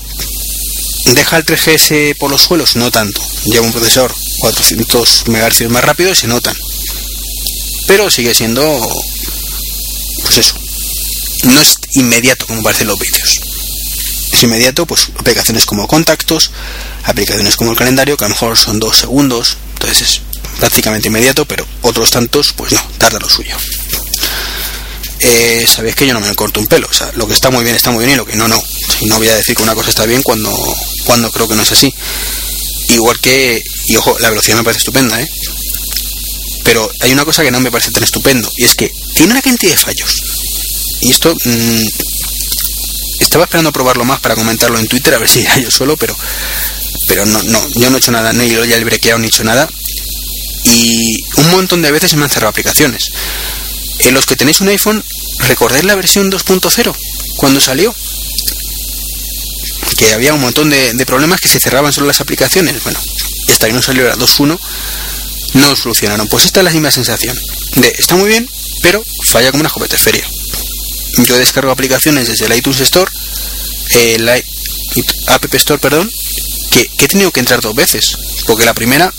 Deja el 3GS por los suelos, no tanto. Lleva un procesador 400 MHz más rápido y se notan. Pero sigue siendo, pues eso, no es inmediato como parecen los vídeos. Es inmediato, pues aplicaciones como contactos, aplicaciones como el calendario, que a lo mejor son dos segundos, entonces es prácticamente inmediato, pero otros tantos, pues no, tarda lo suyo. Eh, sabéis que yo no me corto un pelo, o sea, lo que está muy bien está muy bien y lo que no, no. Si no voy a decir que una cosa está bien cuando, cuando creo que no es así. Igual que, y ojo, la velocidad me parece estupenda, ¿eh? Pero hay una cosa que no me parece tan estupendo, y es que tiene una cantidad de fallos. Y esto mmm, estaba esperando probarlo más para comentarlo en Twitter, a ver si era yo solo, pero pero no, no, yo no he hecho nada, no he ya el brequeado ni he hecho nada. Y un montón de veces se me han cerrado aplicaciones. En los que tenéis un iPhone, ¿recordáis la versión 2.0? Cuando salió. Que había un montón de, problemas que se cerraban solo las aplicaciones. Bueno, hasta que no salió la 2.1, no lo solucionaron. Pues esta es la misma sensación. De, está muy bien, pero falla como una jopeta feria yo descargo aplicaciones desde el iTunes Store, el App Store, perdón, que, he tenido que entrar dos veces, porque la primera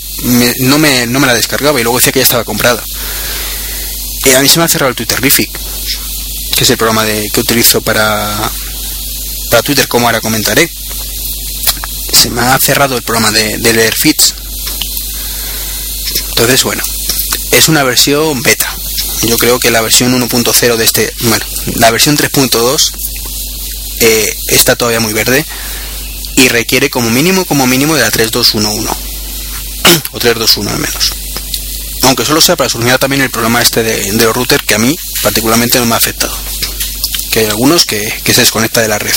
no, me, no me la descargaba y luego decía que ya estaba comprada. A mí se me ha cerrado el Twitterific, que es el programa de, que utilizo para, para Twitter, como ahora comentaré. Se me ha cerrado el programa de, de leer feeds. Entonces, bueno, es una versión beta yo creo que la versión 1.0 de este, bueno, la versión 3.2 eh, está todavía muy verde y requiere como mínimo, como mínimo de la 3211 o 321 al menos. Aunque solo sea para solucionar también el problema este de, los routers que a mí particularmente no me ha afectado. Que hay algunos que, que se desconecta de la red.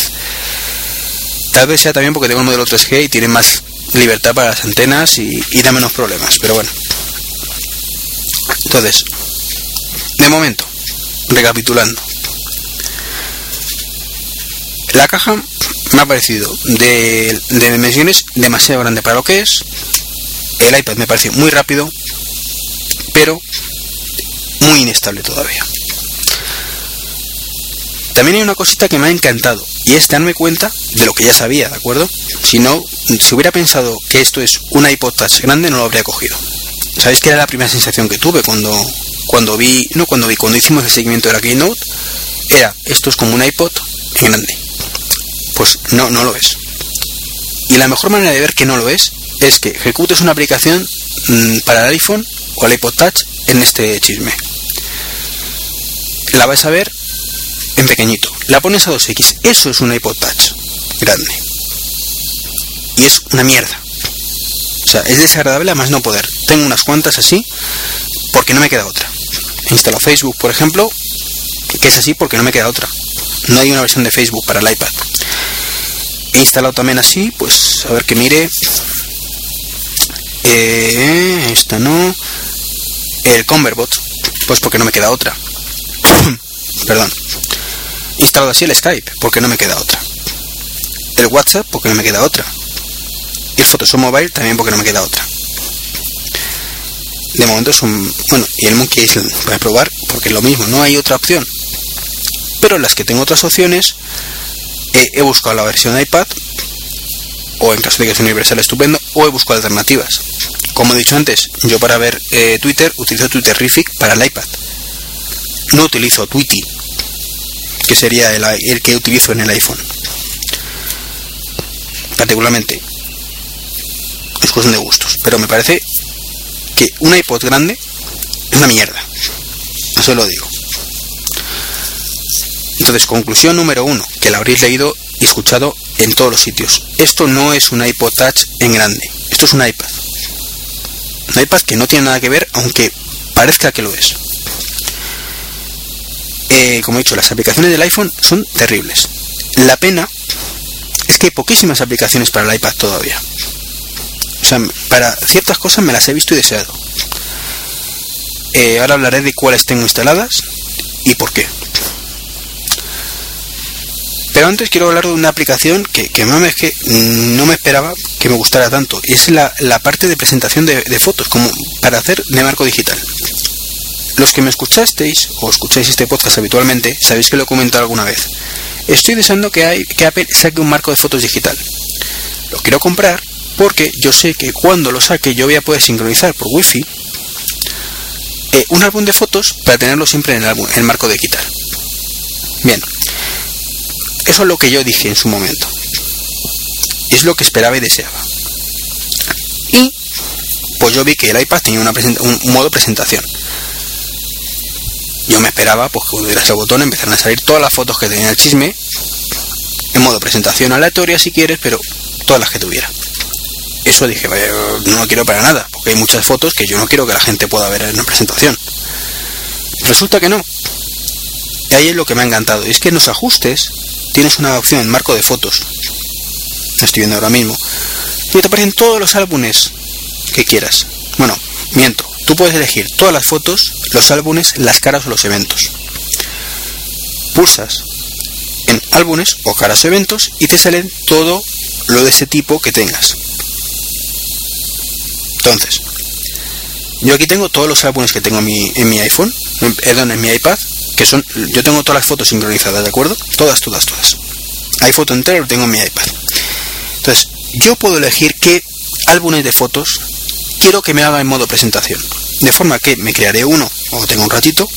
Tal vez sea también porque tengo el modelo 3G y tiene más libertad para las antenas y da menos problemas, pero bueno. Entonces, de momento, recapitulando. La caja me ha parecido de, dimensiones demasiado grande para lo que es. El iPad me parece muy rápido, pero muy inestable todavía. También hay una cosita que me ha encantado y es darme cuenta de lo que ya sabía, ¿de acuerdo? Si no, si hubiera pensado que esto es una iPod Touch grande, no lo habría cogido. ¿Sabéis que era la primera sensación que tuve cuando, cuando vi, no cuando vi, cuando hicimos el seguimiento de la Keynote, era, esto es como un iPod en grande. Pues no, no lo es. Y la mejor manera de ver que no lo es, es que ejecutes una aplicación mmm, para el iPhone o el iPod Touch en este chisme. La vas a ver en pequeñito. La pones a 2X. Eso es un iPod Touch grande. Y es una mierda. O sea, es desagradable a más no poder. Tengo unas cuantas así porque no me queda otra instalo Facebook, por ejemplo, que es así porque no me queda otra. No hay una versión de Facebook para el iPad. He instalado también así, pues a ver que mire. Eh, esta no. El Converbot, pues porque no me queda otra. Perdón. He instalado así el Skype, porque no me queda otra. El WhatsApp, porque no me queda otra. Y el Photoshop Mobile también porque no me queda otra. De momento son. Bueno, y el Monkey Island para probar, porque es lo mismo, no hay otra opción. Pero las que tengo otras opciones, he buscado la versión de iPad, o en caso de que sea universal estupendo, o he buscado alternativas. Como he dicho antes, yo para ver eh, Twitter utilizo Twitterific para el iPad. No utilizo Tweety, que sería el, el que utilizo en el iPhone. Particularmente. Es cuestión de gustos. Pero me parece que un iPod grande es una mierda. Eso lo digo. Entonces, conclusión número uno, que la habréis leído y escuchado en todos los sitios. Esto no es un iPod Touch en grande. Esto es un iPad. Un iPad que no tiene nada que ver, aunque parezca que lo es. Eh, como he dicho, las aplicaciones del iPhone son terribles. La pena es que hay poquísimas aplicaciones para el iPad todavía. O sea, para ciertas cosas me las he visto y deseado. Eh, ahora hablaré de cuáles tengo instaladas y por qué. Pero antes quiero hablar de una aplicación que, que es que no me esperaba que me gustara tanto. Y es la, parte de presentación de, fotos, como para hacer de marco digital. Los que me escuchasteis o escucháis este podcast habitualmente, sabéis que lo he comentado alguna vez. Estoy deseando que, hay, que Apple saque un marco de fotos digital. Lo quiero comprar porque yo sé que cuando lo saque yo voy a poder sincronizar por wifi eh, un álbum de fotos para tenerlo siempre en el, álbum, en el marco digital. Bien, eso es lo que yo dije en su momento. Es lo que esperaba y deseaba. Y pues yo vi que el iPad tenía un, modo presentación. Yo me esperaba pues que hubiera ese botón empezaran a salir todas las fotos que tenía el chisme en modo presentación aleatoria si quieres, pero todas las que tuviera. Eso dije, no lo quiero para nada, porque hay muchas fotos que yo no quiero que la gente pueda ver en la presentación. Resulta que no. Y ahí es lo que me ha encantado. Y es que en los ajustes tienes una opción en marco de fotos. Estoy viendo ahora mismo. Y te aparecen todos los álbumes que quieras. Bueno, miento. Tú puedes elegir todas las fotos, los álbumes, las caras o los eventos. Pulsas en álbumes o caras o eventos y te salen todo lo de ese tipo que tengas. Entonces, yo aquí tengo todos los álbumes que tengo en mi, en iPhone, perdón, en mi iPad, que son, yo tengo todas las fotos sincronizadas, ¿de acuerdo? Todas, todas, todas. Hay foto entera, lo tengo en mi iPad. Entonces, yo puedo elegir qué álbumes de fotos quiero que me haga en modo presentación. De forma que me crearé uno, o tengo un ratito,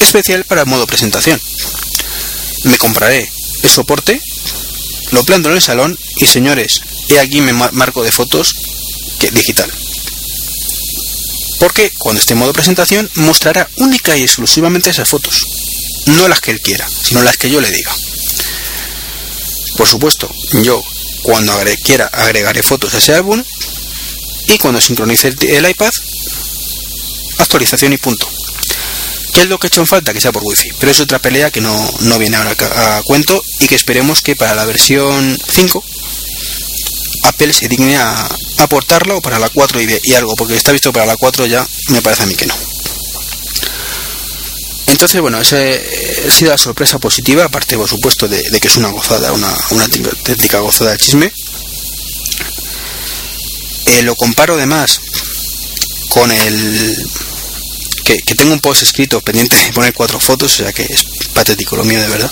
especial para el modo presentación. Me compraré el soporte, lo planto en el salón y señores, he aquí mi marco de fotos digital porque cuando esté en modo presentación mostrará única y exclusivamente esas fotos, no las que él quiera, sino las que yo le diga. Por supuesto, yo cuando quiera agregaré fotos a ese álbum y cuando sincronice el, iPad, actualización y punto. ¿Qué es lo que he hecho en falta? Que sea por wifi. Pero es otra pelea que no, no viene ahora a cuento y que esperemos que para la versión 5 Apple se digne a aportarla o para la 4 y, algo, porque está visto para la 4 ya me parece a mí que no. Entonces, bueno, esa ha sido la sorpresa positiva, aparte, por supuesto, de, que es una gozada, una, una técnica gozada de chisme. Eh, lo comparo además con el que, que, tengo un post escrito pendiente de poner cuatro fotos, o sea que es patético lo mío de verdad.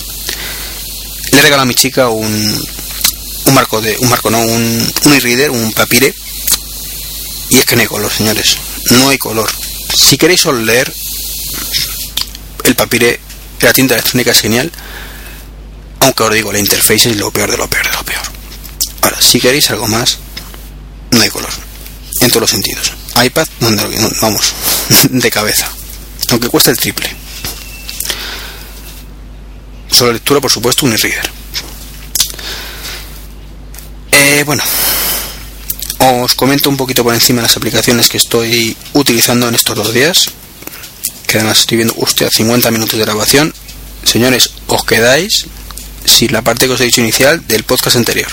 Le he regalado a mi chica un, un marco de un marco no un, un e-reader un papire. Y es que no hay color señores. No hay color. Si queréis leer el papire la tinta electrónica es genial. Aunque os digo la interface es lo peor de lo peor de lo peor. Ahora si queréis algo más no hay color. En todos los sentidos. iPad vamos de cabeza. Aunque cuesta el triple. Solo lectura por supuesto un e-reader eh, bueno, os comento un poquito por encima las aplicaciones que estoy utilizando en estos dos días. Que además estoy viendo, usted, 50 minutos de grabación. señores, os quedáis sin la parte que os he dicho inicial del podcast anterior.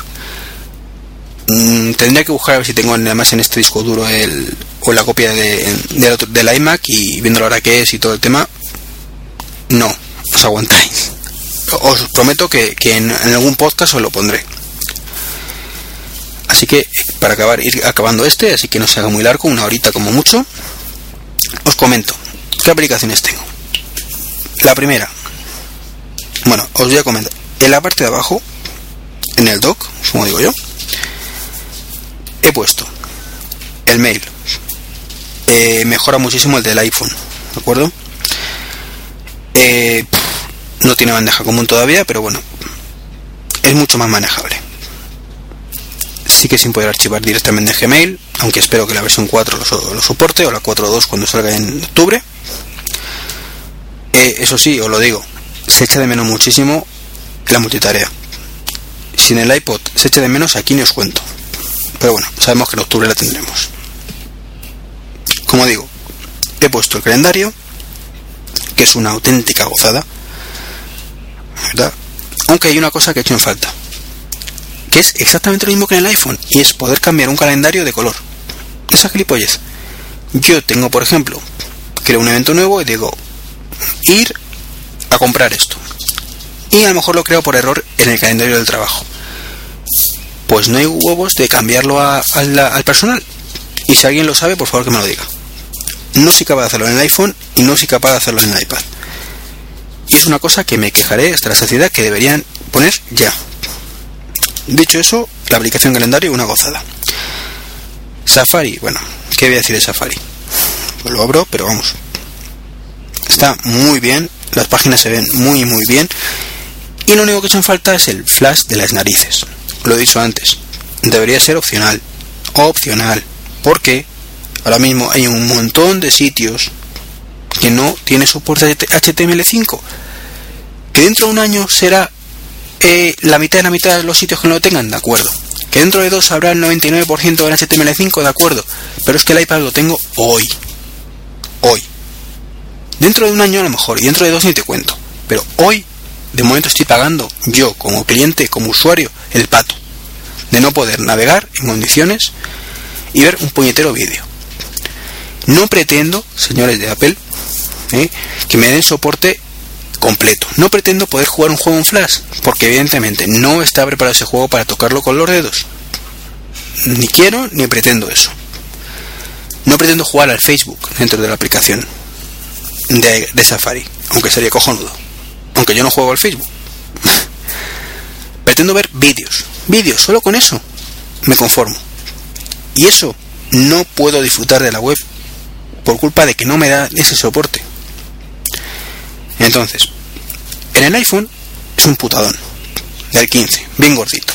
Mm, tendría que buscar a ver si tengo además en este disco duro el, o la copia de, del, iMac y viéndolo ahora que es y todo el tema. No, os aguantáis. Os prometo que, en, algún podcast os lo pondré. Así que para acabar, ir acabando este, así que no se haga muy largo, una horita como mucho, os comento qué aplicaciones tengo. La primera, bueno, os voy a comentar. En la parte de abajo, en el dock, como digo yo, he puesto el mail. Eh, mejora muchísimo el del iPhone, ¿de acuerdo? Eh, no tiene bandeja común todavía, pero bueno, es mucho más manejable. Sí que sin poder archivar directamente en Gmail, aunque espero que la versión 4 lo, soporte, o la 4.2 cuando salga en octubre. Eh, eso sí, os lo digo, se echa de menos muchísimo la multitarea. Sin el iPod se echa de menos, aquí ni os cuento. Pero bueno, sabemos que en octubre la tendremos. Como digo, he puesto el calendario, que es una auténtica gozada. ¿Verdad? Aunque hay una cosa que he hecho en falta. Que es exactamente lo mismo que en el iPhone. Y es poder cambiar un calendario de color. Esa gilipollez. Yo tengo, por ejemplo, creo un evento nuevo y digo, ir a comprar esto. Y a lo mejor lo creo por error en el calendario del trabajo. Pues no hay huevos de cambiarlo al personal. Y si alguien lo sabe, por favor que me lo diga. No soy capaz de hacerlo en el iPhone y no soy capaz de hacerlo en el iPad. Y es una cosa que me quejaré hasta la saciedad que deberían poner ya. Dicho eso, la aplicación calendario una gozada. Safari, bueno, ¿qué voy a decir de Safari? Pues lo abro, pero vamos. Está muy bien, las páginas se ven muy muy bien y lo único que en falta es el flash de las narices. Lo he dicho antes, debería ser opcional. Opcional. Porque ahora mismo hay un montón de sitios que no tiene soporte HTML5. Que dentro de un año será la mitad de la mitad de los sitios que no lo tengan, de acuerdo. Que dentro de dos habrá el 99% en HTML5, de acuerdo. Pero es que el iPad lo tengo hoy. Hoy. Dentro de un año a lo mejor, y dentro de dos ni te cuento. Pero hoy, de momento estoy pagando yo como cliente, como usuario, el pato. De no poder navegar en condiciones y ver un puñetero vídeo. No pretendo, señores de Apple, ¿eh? que me den soporte completo. No pretendo poder jugar un juego en Flash, porque evidentemente no está preparado ese juego para tocarlo con los dedos. Ni quiero ni pretendo eso. No pretendo jugar al Facebook dentro de la aplicación de, Safari, aunque sería cojonudo. Aunque yo no juego al Facebook. Pretendo ver vídeos. Vídeos, solo con eso me conformo. Y eso no puedo disfrutar de la web por culpa de que no me da ese soporte. Entonces, en el iPhone es un putadón, del 15, bien gordito,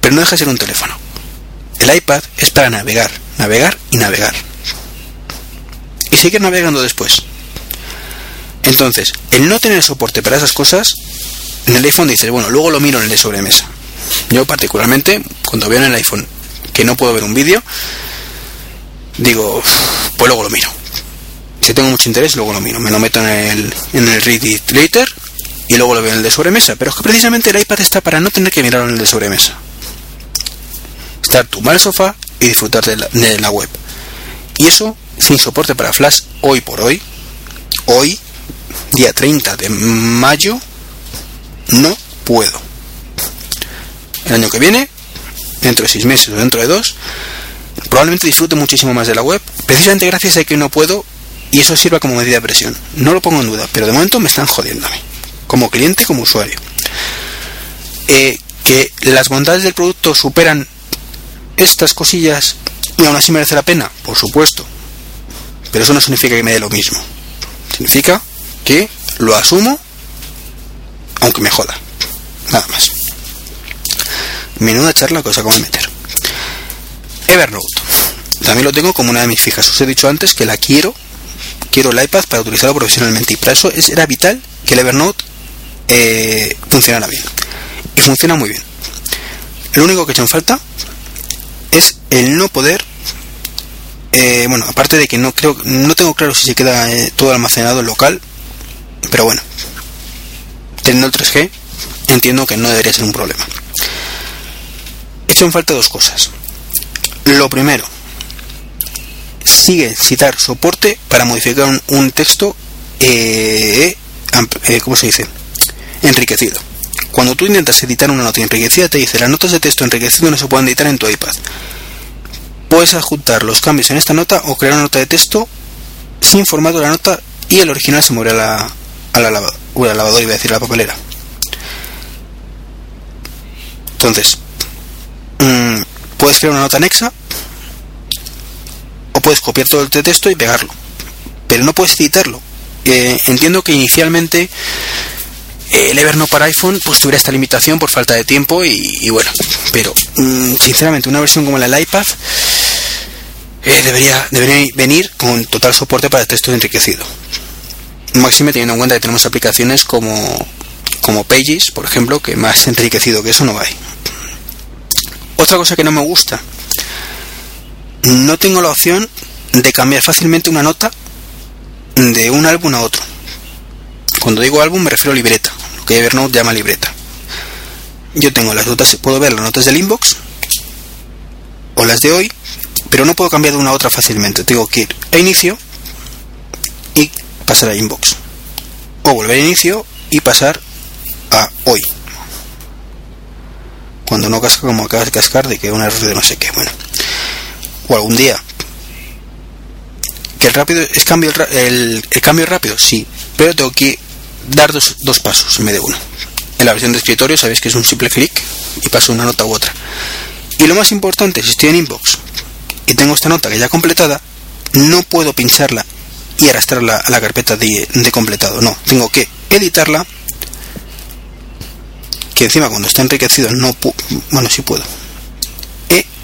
pero no deja de ser un teléfono. El iPad es para navegar, navegar y navegar. Y seguir navegando después. Entonces, el no tener soporte para esas cosas, en el iPhone dices, bueno, luego lo miro en el de sobremesa. Yo particularmente, cuando veo en el iPhone que no puedo ver un vídeo, digo, pues luego lo miro. Si tengo mucho interés, luego lo miro. Me lo meto en el, en el Read It Later y luego lo veo en el de sobremesa. Pero es que precisamente el iPad está para no tener que mirarlo en el de sobremesa. Estar tumbar el sofá y disfrutar de la, web. Y eso sin soporte para Flash hoy por hoy, hoy día 30 de mayo, no puedo. El año que viene, dentro de 6 meses o dentro de 2, probablemente disfrute muchísimo más de la web, precisamente gracias a que no puedo y eso sirva como medida de presión. No lo pongo en duda, pero de momento me están jodiendo a mí, como cliente, como usuario. Eh, que las bondades del producto superan estas cosillas y aún así merece la pena, por supuesto. Pero eso no significa que me dé lo mismo. Significa que lo asumo aunque me joda. Nada más. Menuda charla que os acabo de meter. Evernote. También lo tengo como una de mis fijas. Os he dicho antes que la quiero. Quiero el iPad para utilizarlo profesionalmente. Y para eso era vital que el Evernote eh, funcionara bien. Y funciona muy bien. Lo único que en falta es el no poder eh, bueno, aparte de que no creo, no tengo claro si se queda eh, todo almacenado en local, pero bueno, teniendo el 3G, entiendo que no debería ser un problema. Echo en falta dos cosas. Lo primero, sigue citar soporte para modificar un, texto, eh, eh, ¿cómo se dice? Enriquecido. Cuando tú intentas editar una nota enriquecida, te dice las notas de texto enriquecido no se pueden editar en tu iPad. Puedes adjuntar los cambios en esta nota o crear una nota de texto sin formato de la nota y el original se muere a la, a la, lavadora, iba a decir, a la papelera. Entonces, mm, puedes crear una nota anexa o puedes copiar todo el texto y pegarlo, pero no puedes editarlo. Eh, entiendo que inicialmente el Evernote para iPhone pues tuviera esta limitación por falta de tiempo y, bueno, pero mm, sinceramente una versión como la del iPad eh, debería, debería venir con total soporte para texto enriquecido. Máxime teniendo en cuenta que tenemos aplicaciones como, como Pages, por ejemplo, que más enriquecido que eso no hay. Otra cosa que no me gusta, no tengo la opción de cambiar fácilmente una nota de un álbum a otro. Cuando digo álbum me refiero a libreta, lo que Evernote llama libreta. Yo tengo las notas, puedo ver las notas del inbox o las de hoy, pero no puedo cambiar de una a otra fácilmente. Tengo que ir a inicio y pasar a inbox. O volver a inicio y pasar a hoy. Cuando no casca como acabas de cascar de que un error de no sé qué. Bueno. O algún día. Que el rápido es cambio el, el cambio rápido, sí, pero tengo que dar dos, dos pasos en vez de uno. En la versión de escritorio sabéis que es un simple clic y paso una nota u otra. Y lo más importante, si estoy en inbox y tengo esta nota que ya completada, no puedo pincharla y arrastrarla a la carpeta de, completado. No, tengo que editarla. Que encima cuando está enriquecido no bueno sí puedo.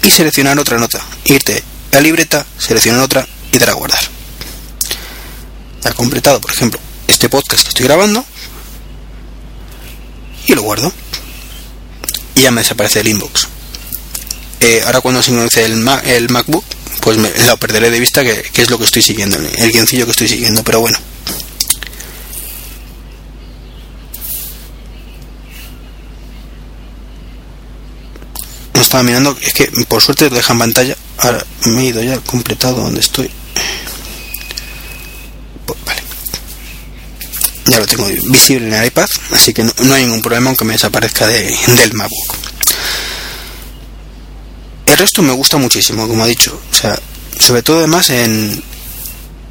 Y seleccionar otra nota. Irte a libreta, seleccionar otra y dar a guardar. Ha completado, por ejemplo, este podcast que estoy grabando y lo guardo y ya me desaparece el inbox eh, ahora cuando sincronice el, el MacBook pues me lo perderé de vista que, es lo que estoy siguiendo el guioncillo que estoy siguiendo pero bueno estaba mirando es que por suerte lo deja en pantalla ahora me he ido ya completado donde estoy ya lo tengo visible en el iPad, así que no, hay ningún problema aunque me desaparezca del MacBook. El resto me gusta muchísimo, como he dicho, o sea, sobre todo además en...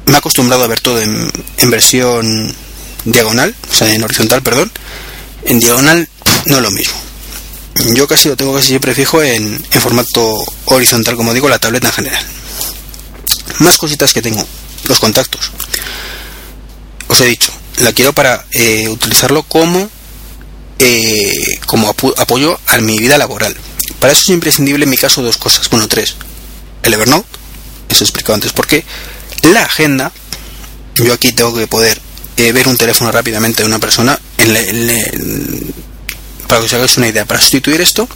Me he acostumbrado a ver todo en, versión diagonal, o sea, en horizontal, perdón. En diagonal no es lo mismo. Yo casi lo tengo casi siempre fijo en, en formato horizontal, como digo, la tableta en general. Más cositas que tengo, los contactos. Os he dicho, la quiero para eh, utilizarlo como, eh, como apoyo a mi vida laboral. Para eso es imprescindible en mi caso dos cosas, bueno, tres. El Evernote, eso he explicado antes por qué. La agenda, yo aquí tengo que poder eh, ver un teléfono rápidamente de una persona. Para que os hagáis una idea, para sustituir esto,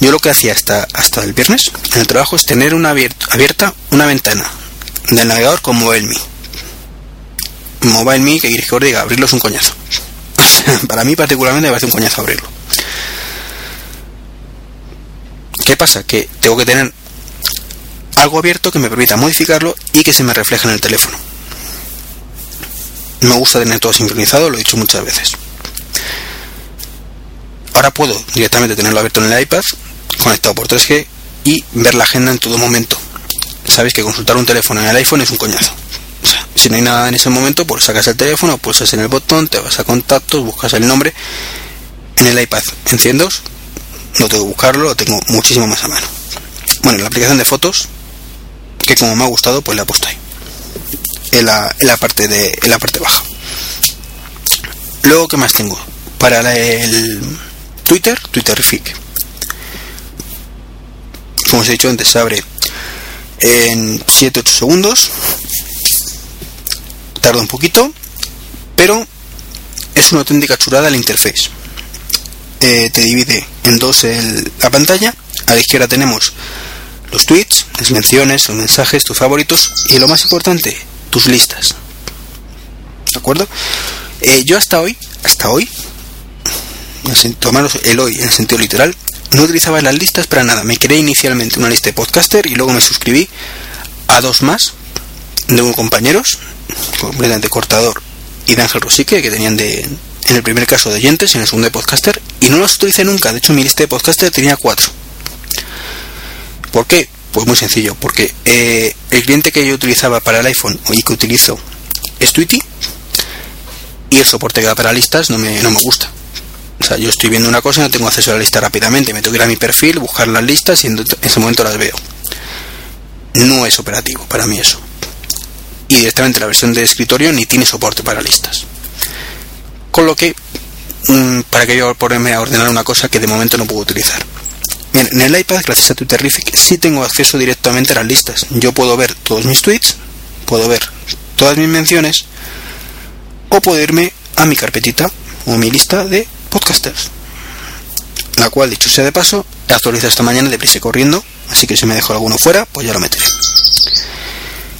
yo lo que hacía hasta, hasta el viernes en el trabajo es tener una abierta una ventana del navegador con MobileMe MobileMe, que quieres que os diga, abrirlo es un coñazo. Para mí particularmente me parece un coñazo abrirlo. ¿Qué pasa? Que tengo que tener algo abierto que me permita modificarlo y que se me refleje en el teléfono. Me gusta tener todo sincronizado, lo he dicho muchas veces. Ahora puedo directamente tenerlo abierto en el iPad, conectado por 3G y ver la agenda en todo momento. Sabéis que consultar un teléfono en el iPhone es un coñazo si no hay nada en ese momento, pues sacas el teléfono, pulsas en el botón, te vas a contactos, buscas el nombre en el iPad. Enciendos, no tengo que buscarlo, lo tengo muchísimo más a mano. Bueno, la aplicación de fotos, que como me ha gustado, pues la he puesto ahí. En la, en la parte de en la parte baja. Luego, ¿qué más tengo? Para el Twitter, Twitterific. Como os he dicho antes, se abre en 7-8 segundos tarda un poquito, pero es una auténtica churada la interface. Eh, te divide en dos la pantalla. A la izquierda tenemos los tweets, las menciones, los mensajes, tus favoritos y lo más importante, tus listas. ¿De acuerdo? Eh, yo hasta hoy, hasta hoy, tomaros el hoy en sentido literal, no utilizaba las listas para nada. Me creé inicialmente una lista de podcaster y luego me suscribí a dos más de unos compañeros, completamente cortador y de Ángel Rosique, que tenían de, en el primer caso de oyentes y en el segundo de podcaster, y no las utilicé nunca. De hecho, mi lista de podcaster tenía cuatro. ¿Por qué? Pues muy sencillo, porque eh, el cliente que yo utilizaba para el iPhone y que utilizo es Tweety y el soporte que da para listas no me, no me gusta. O sea, yo estoy viendo una cosa y no tengo acceso a la lista rápidamente. Me tengo que ir a mi perfil, buscar las listas y en ese momento las veo. No es operativo para mí eso. Y directamente la versión de escritorio ni tiene soporte para listas. Con lo que, mm, para que yo ponerme a ordenar una cosa que de momento no puedo utilizar. En el iPad, gracias a Twitterific, sí tengo acceso directamente a las listas. Yo puedo ver todos mis tweets, puedo ver todas mis menciones, o puedo irme a mi carpetita o mi lista de podcasters, la cual, dicho sea de paso, he actualizado esta mañana de prisa corriendo, así que si me dejo alguno fuera, pues ya lo meteré.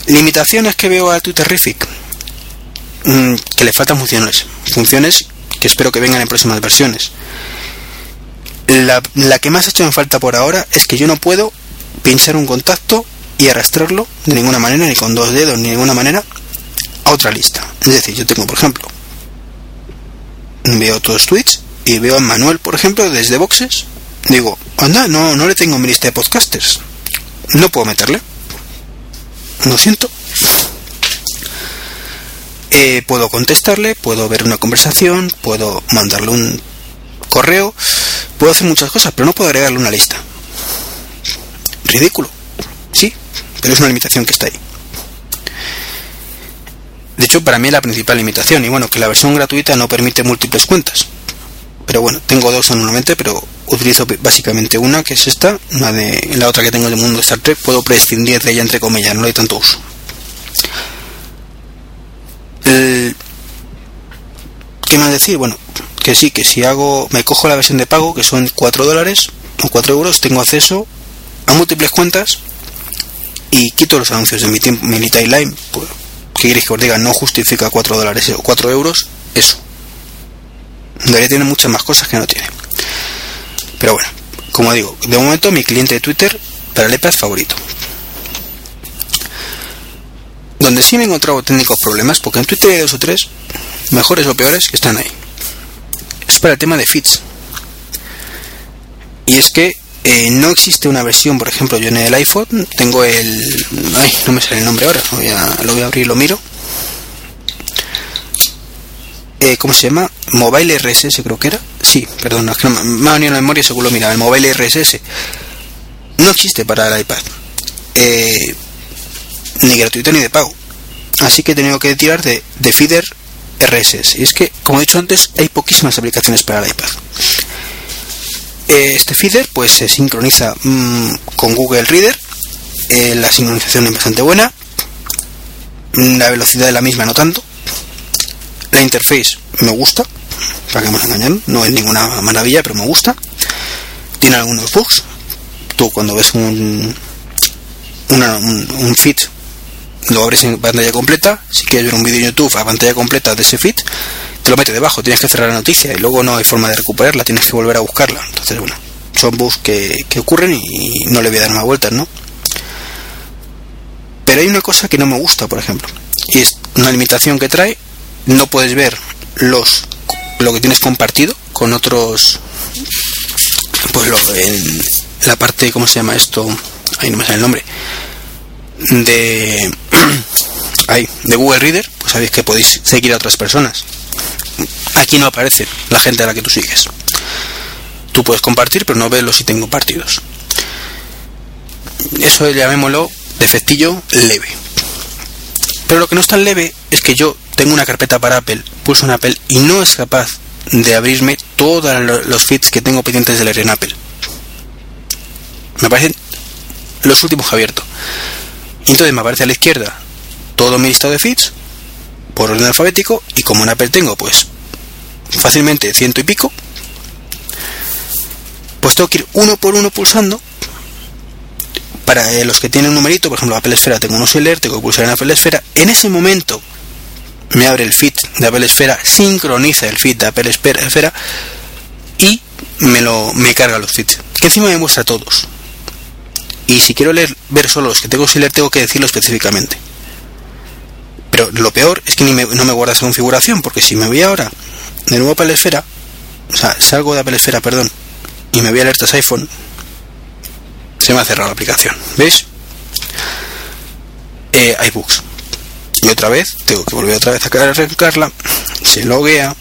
Limitaciones que veo a Twitterific, mm, que le faltan funciones, funciones que espero que vengan en próximas versiones. La, la que más ha hecho en falta por ahora es que yo no puedo pinchar un contacto y arrastrarlo de ninguna manera, ni con dos dedos, ni de ninguna manera, a otra lista. Es decir, yo tengo, por ejemplo, veo todos tweets y veo a Manuel, por ejemplo, desde boxes. Digo, anda, no, no le tengo mi lista de podcasters. No puedo meterle. Lo siento. Eh, puedo contestarle, puedo ver una conversación, puedo mandarle un correo, puedo hacer muchas cosas, pero no puedo agregarle una lista. Ridículo. Sí, pero es una limitación que está ahí. De hecho, para mí es la principal limitación. Y bueno, que la versión gratuita no permite múltiples cuentas. Pero bueno, tengo dos normalmente, pero utilizo básicamente una, que es esta, una de la otra que tengo del mundo de Star Trek, puedo prescindir de ella entre comillas, no hay tanto uso. ¿Qué más decir? Bueno, que sí, que si hago, me cojo la versión de pago, que son 4 dólares o 4 euros, tengo acceso a múltiples cuentas y quito los anuncios de mi, mi timeline, pues ¿Qué queréis que os diga? No justifica 4 dólares o 4 euros eso. Debería tener muchas más cosas que no tiene. Pero bueno, como digo, de momento mi cliente de Twitter para el iPad favorito. Donde sí me he encontrado técnicos problemas, porque en Twitter hay dos o tres, mejores o peores, que están ahí. Es para el tema de feeds. Y es que eh, no existe una versión, por ejemplo, yo en el iPhone tengo el... No me sale el nombre ahora, a, lo voy a abrir y lo miro. Eh, ¿Cómo se llama? Mobile RSS creo que era. Sí, perdón, es que no me ha venido la memoria seguro lo mira. El Mobile RSS no existe para el iPad. Eh, ni gratuito ni de pago. Así que he tenido que tirar de, de Feeder RSS. Y es que, como he dicho antes, hay poquísimas aplicaciones para el iPad. Eh, este feeder pues se sincroniza mm, con Google Reader. Eh, la sincronización es bastante buena. La velocidad de la misma no tanto. La interface me gusta. Para que me engañen. No es ninguna maravilla, pero me gusta. Tiene algunos bugs. Tú cuando ves un, un, un feed lo abres en pantalla completa. Si quieres ver un vídeo en YouTube a pantalla completa de ese feed, lo mete debajo, tienes que cerrar la noticia y luego no hay forma de recuperarla, tienes que volver a buscarla. Entonces, bueno, son bugs que, ocurren y no le voy a dar una vuelta, ¿no? Pero hay una cosa que no me gusta, por ejemplo, y es una limitación que trae, no puedes ver los lo que tienes compartido con otros pues lo, en la parte cómo se llama esto ahí no me sale el nombre de ahí, de Google Reader pues sabéis que podéis seguir a otras personas Aquí no aparece la gente a la que tú sigues. Tú puedes compartir, pero no ves los tengo compartidos. Eso llamémoslo defectillo leve. Pero lo que no es tan leve es que yo tengo una carpeta para Apple, pulso en Apple y no es capaz de abrirme todos los feeds que tengo pendientes de leer en Apple. Me aparecen los últimos abiertos. Entonces me aparece a la izquierda todo mi listado de feeds por orden alfabético y como en Apple tengo pues fácilmente ciento y pico pues tengo que ir uno por uno pulsando para eh, los que tienen un numerito por ejemplo Apple Esfera tengo uno sin tengo que pulsar en Apple Esfera en ese momento me abre el feed de Apple Esfera sincroniza el feed de Apple Esfera y me lo me carga los feeds. Que encima me muestra todos. Y si quiero leer, ver solo los que tengo leer, tengo que decirlo específicamente. Pero lo peor es que ni no me guarda esa configuración, porque si me voy ahora de nuevo a Apple Esfera, o sea, salgo de Apple Esfera, perdón, y me voy a alertas iPhone, se me ha cerrado la aplicación. ¿Veis? Eh, iBooks. Y otra vez, tengo que volver otra vez a arreglarla. Se loguea.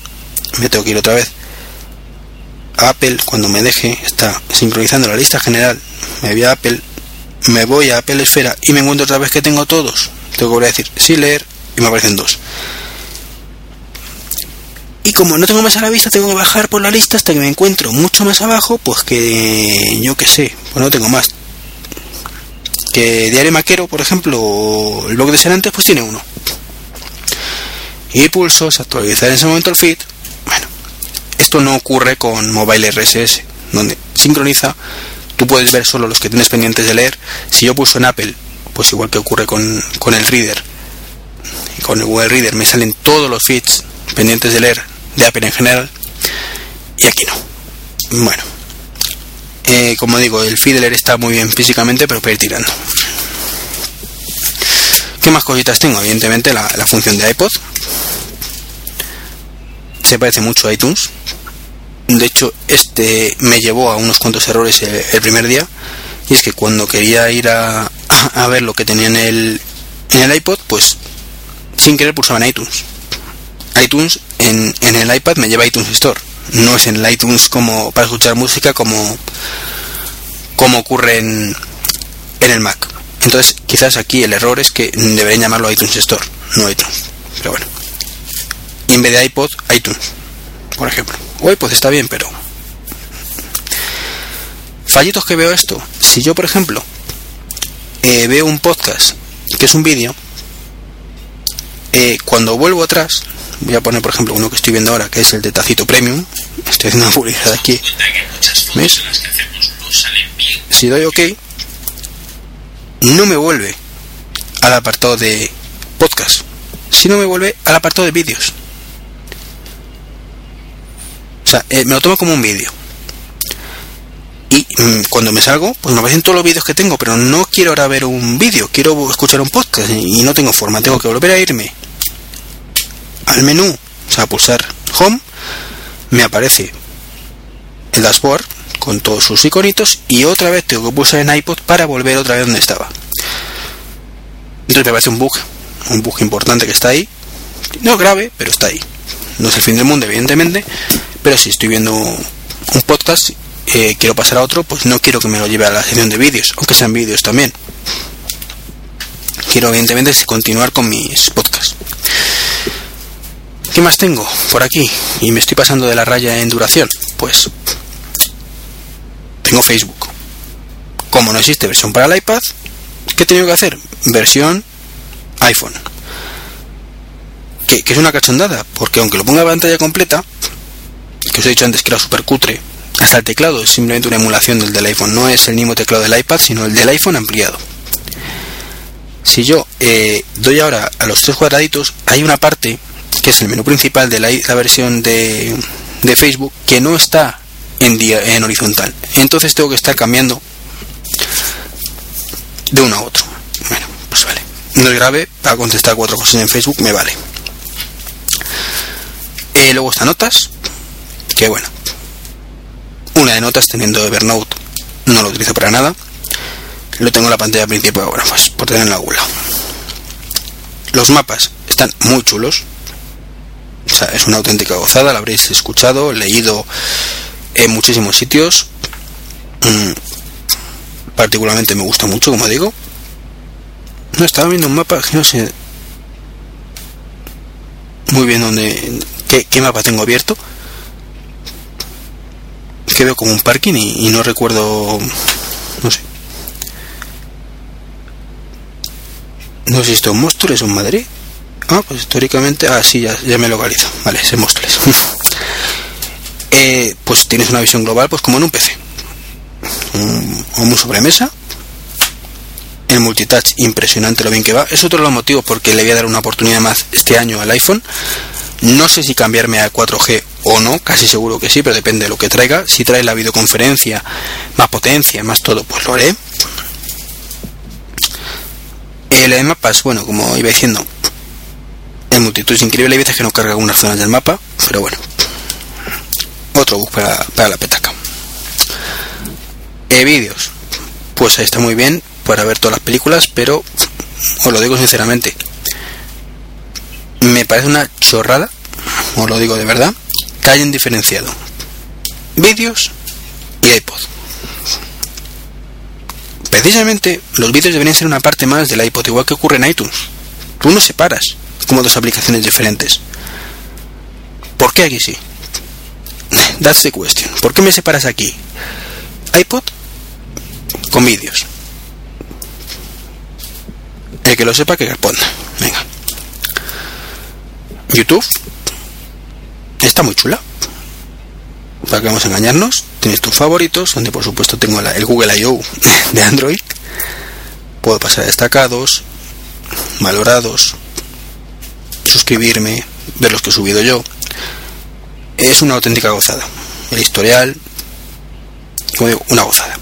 Me tengo que ir otra vez. Apple, cuando me deje, está sincronizando la lista general. Me voy a Apple. Me voy a Apple Esfera y me encuentro otra vez que tengo todos. Tengo que volver a decir, sí leer, y me aparecen dos. Y como no tengo más a la vista, tengo que bajar por la lista hasta que me encuentro mucho más abajo, pues que yo qué sé, pues no tengo más. Que Diario Maquero, por ejemplo, o el blog de Serantes, pues tiene uno. Y pulsos, actualizar en ese momento el feed. Bueno, esto no ocurre con Mobile RSS, donde sincroniza, tú puedes ver solo los que tienes pendientes de leer. Si yo pulso en Apple, pues igual que ocurre con, con el Reader, con el Google Reader me salen todos los feeds pendientes de leer de Apple en general y aquí no. Bueno, eh, como digo, el Fiddler está muy bien físicamente, pero para ir tirando. ¿Qué más cositas tengo? Evidentemente la, función de iPod. Se parece mucho a iTunes. De hecho, este me llevó a unos cuantos errores el, primer día. Y es que cuando quería ir a, a, ver lo que tenía en el, en el iPod, pues sin querer pulsaba en iTunes iTunes en, el iPad me lleva iTunes Store. No es en el iTunes como para escuchar música como, como ocurre en, en el Mac. Entonces, quizás aquí el error es que deberían llamarlo iTunes Store, no iTunes. Pero bueno. Y en vez de iPod, iTunes, por ejemplo. O iPod está bien, pero. Fallitos que veo esto. Si yo, por ejemplo, eh, veo un podcast que es un vídeo, cuando vuelvo atrás, voy a poner por ejemplo uno que estoy viendo ahora que es el de Tacito Premium. Estoy haciendo una publicidad aquí. ¿ves? si doy ok no me vuelve al apartado de podcast sino me vuelve al apartado de vídeos. O sea eh, me lo toma como un vídeo. Y mm, cuando me salgo, pues me aparecen todos los vídeos que tengo, pero no quiero ahora ver un vídeo, quiero escuchar un podcast y no tengo forma, tengo que volver a irme al menú, o sea, pulsar Home, me aparece el dashboard con todos sus iconitos y otra vez tengo que pulsar en iPod para volver otra vez donde estaba. Entonces me parece un bug, un bug importante que está ahí. No grave, pero está ahí. No es el fin del mundo, evidentemente, pero si estoy viendo un podcast, eh, quiero pasar a otro, pues no quiero que me lo lleve a la sección de vídeos, aunque sean vídeos también. Quiero evidentemente continuar con mis podcasts. ¿Qué más tengo por aquí? Y me estoy pasando de la raya en duración. Pues tengo Facebook. Como no existe versión para el iPad, ¿qué he tenido que hacer? Versión iPhone. Que, es una cachondada, porque aunque lo ponga a pantalla completa, que os he dicho antes que era súper cutre, hasta el teclado es simplemente una emulación del del iPhone, no es el mismo teclado del iPad, sino el del iPhone ampliado. Si yo eh, doy ahora a los tres cuadraditos, hay una parte que es el menú principal de la, versión de, Facebook, que no está en, en horizontal. Entonces tengo que estar cambiando de uno a otro. Bueno, pues vale. No es grave, para contestar cuatro cosas en Facebook me vale. Eh, luego está notas, que bueno, una de notas teniendo Evernote no lo utilizo para nada. Lo tengo en la pantalla principal ahora, pues por tener en la gula. Los mapas están muy chulos, es una auténtica gozada, la habréis escuchado, leído en muchísimos sitios. Mm, particularmente me gusta mucho, como digo. No estaba viendo un mapa no sé muy bien dónde qué, mapa tengo abierto. Que veo como un parking y, no recuerdo no sé. No sé si esto es Móstoles o en Madrid. Ah, pues históricamente, ah, sí, ya, me localizo. Vale, se Móstoles. eh, pues tienes una visión global, pues como en un PC. Un, un sobremesa. El multitouch impresionante lo bien que va. Es otro de los motivos porque le voy a dar una oportunidad más este año al iPhone. No sé si cambiarme a 4G o no, casi seguro que sí, pero depende de lo que traiga. Si trae la videoconferencia, más potencia, más todo, pues lo haré. El mapas, bueno, como iba diciendo, el multitud increíble. Hay veces que no carga algunas zonas del mapa, pero bueno, otro bug para, para la petaca. Eh, vídeos, pues está muy bien para ver todas las películas, pero os lo digo sinceramente, me parece una chorrada, os lo digo de verdad, que hayan diferenciado vídeos y iPod. Precisamente los vídeos deberían ser una parte más del iPod, igual que ocurre en iTunes. Tú no separas como dos aplicaciones diferentes. ¿Por qué aquí sí? That's the question. ¿Por qué me separas aquí? iPod con vídeos. El que lo sepa que responda. Venga. YouTube está muy chula. Para que vamos a engañarnos. Tienes tus favoritos, donde por supuesto tengo el Google I.O. de Android. Puedo pasar a destacados, valorados, suscribirme, ver los que he subido yo. Es una auténtica gozada. El historial, como digo, una gozada.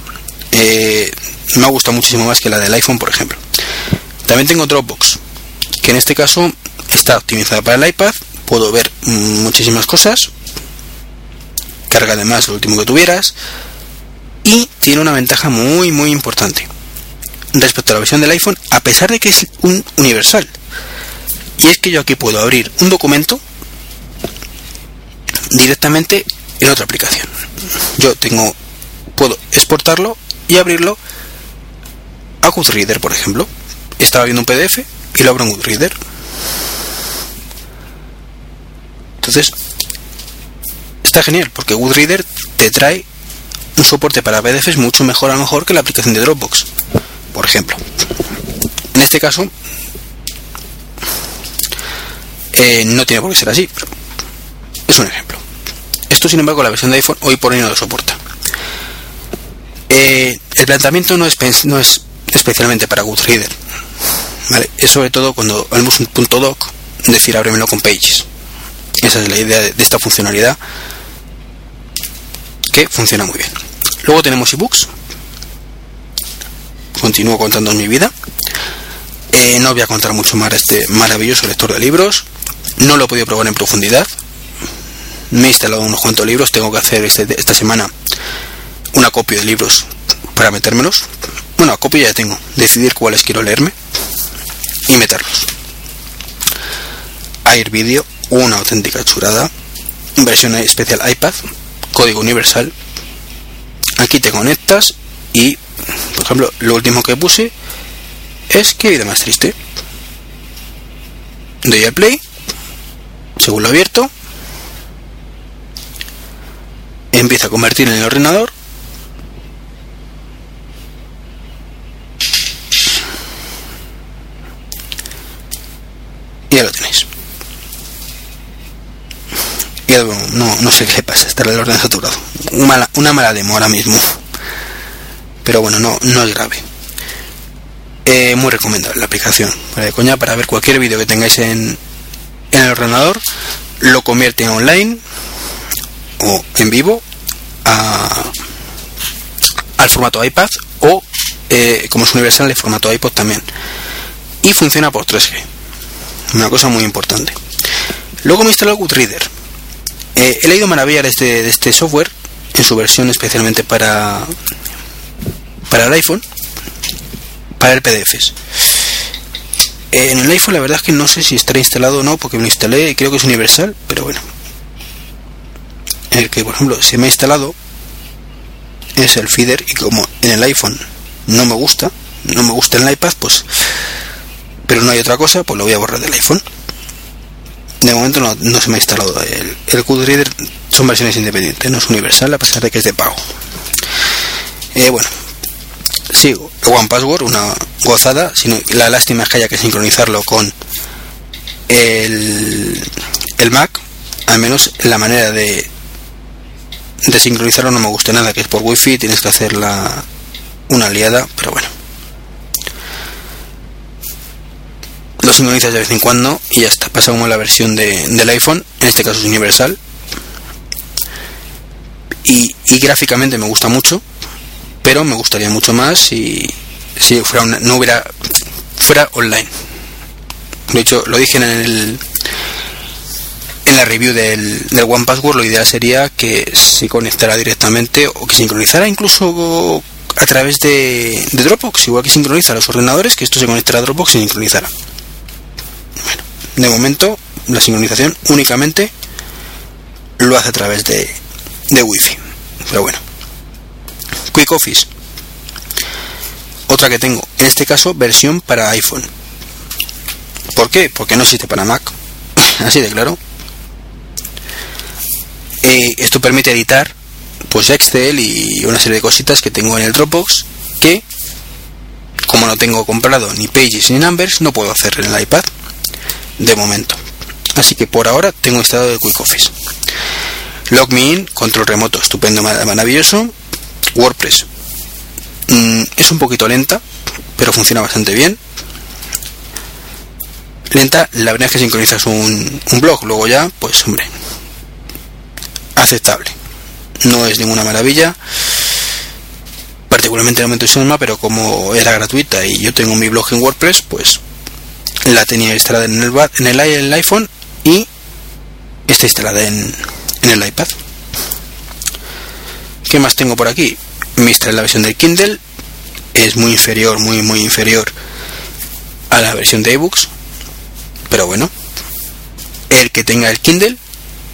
Eh, me gusta muchísimo más que la del iPhone, por ejemplo. También tengo Dropbox, que en este caso está optimizada para el iPad. Puedo ver muchísimas cosas. Carga además lo último que tuvieras. Y tiene una ventaja muy, muy importante respecto a la versión del iPhone, a pesar de que es un universal. Y es que yo aquí puedo abrir un documento directamente en otra aplicación. Yo tengo, puedo exportarlo y abrirlo a Goodreader, por ejemplo. Estaba viendo un PDF y lo abro en Goodreader. Entonces, está genial porque Goodreader te trae un soporte para PDFs mucho mejor a lo mejor que la aplicación de Dropbox, por ejemplo. En este caso, eh, no tiene por qué ser así, pero es un ejemplo. Esto, sin embargo, la versión de iPhone hoy por hoy no lo soporta. Eh, el planteamiento no es, especialmente para Goodreader. Es sobre todo cuando vemos un punto doc, decir ábremelo con Pages. Esa es la idea de, esta funcionalidad que funciona muy bien. Luego tenemos ebooks. Continúo contando mi vida. Eh, no voy a contar mucho más este maravilloso lector de libros. No lo he podido probar en profundidad. Me he instalado unos cuantos libros. Tengo que hacer este, esta semana una copia de libros para metérmelos. Bueno, copia ya tengo. Decidir cuáles quiero leerme y meterlos. Air Video, una auténtica churada. Versión especial iPad, código universal. Aquí te conectas y, por ejemplo, lo último que puse es que vida más triste. Doy al play, según lo abierto, empieza a convertir en el ordenador ya lo tenéis. Y no, no sé qué le pasa, está el orden saturado. Una mala, una mala demo ahora mismo. Pero bueno, no, no es grave. Eh, muy recomendable la aplicación. Para coña, para ver cualquier vídeo que tengáis en, en el ordenador, lo convierte en online o en vivo al formato iPad o eh, como es universal el formato iPod también. Y funciona por 3G una cosa muy importante. Luego me instaló Goodreader. Eh, he leído maravillas de este, de este software en su versión especialmente para para el iPhone, para el PDFs. En el iPhone la verdad es que no sé si estará instalado o no, porque lo instalé, creo que es universal, pero bueno. El que por ejemplo se me ha instalado es el feeder y como en el iPhone no me gusta, no me gusta el iPad, pues pero no hay otra cosa, pues lo voy a borrar del iPhone. De momento no, se me ha instalado el, el Reader, son versiones independientes, no es universal, a pesar de que es de pago. Eh, bueno, sigo. One Password, una gozada, sino la lástima es que haya que sincronizarlo con el, el Mac, al menos la manera de, de sincronizarlo no me gusta nada, que es por wifi, tienes que hacer la, una aliada, pero bueno. sincronizas de vez en cuando y ya está. Pasa como la versión de, del iPhone, en este caso es universal. Y, y gráficamente me gusta mucho, pero me gustaría mucho más si, si fuera no hubiera fuera online. De hecho, lo dije en el en la review del, del One Password, lo ideal sería que se conectara directamente o que sincronizara incluso a través de, Dropbox, igual que sincroniza los ordenadores, que esto se conectara a Dropbox y sincronizara. Bueno, de momento la sincronización únicamente lo hace a través de, de Wi-Fi. Pero bueno. Quick Office. Otra que tengo, en este caso versión para iPhone. ¿Por qué? Porque no existe para Mac. Así de claro. Eh, esto permite editar pues Excel y una serie de cositas que tengo en el Dropbox que como no tengo comprado ni Pages ni Numbers no puedo hacer en el iPad de momento. Así que por ahora tengo instalado el Quick Office. Log Me In, control remoto, estupendo, maravilloso. WordPress. Mm, es un poquito lenta, pero funciona bastante bien. Lenta, la verdad es que sincronizas un, un blog, luego ya, pues hombre, aceptable. No es ninguna maravilla. Particularmente no me entusiasma, pero como era gratuita y yo tengo mi blog en WordPress, pues la tenía instalada en el, en el, iPhone y está instalada en, en el iPad. ¿Qué más tengo por aquí? Me instalé la versión del Kindle. Es muy inferior, muy, muy inferior a la versión de ebooks. Pero bueno, el que tenga el Kindle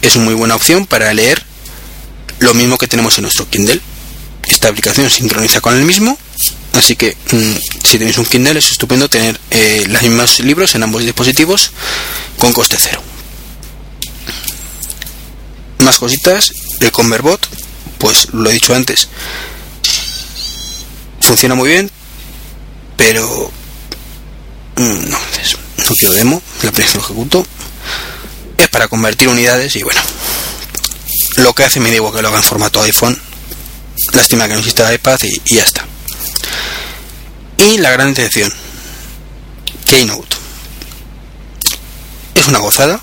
es muy buena opción para leer lo mismo que tenemos en nuestro Kindle. Esta aplicación sincroniza con el mismo, así que mm, si tenéis un Kindle es estupendo tener eh, los mismos libros en ambos dispositivos con coste cero. Más cositas, el Converbot, pues lo he dicho antes, funciona muy bien, pero mm, no, quiero demo, la primera lo ejecuto, es para convertir unidades y bueno, lo que hace me digo que lo haga en formato iPhone. Lástima que no exista iPad y, ya está. Y la gran intención, Keynote. Es una gozada,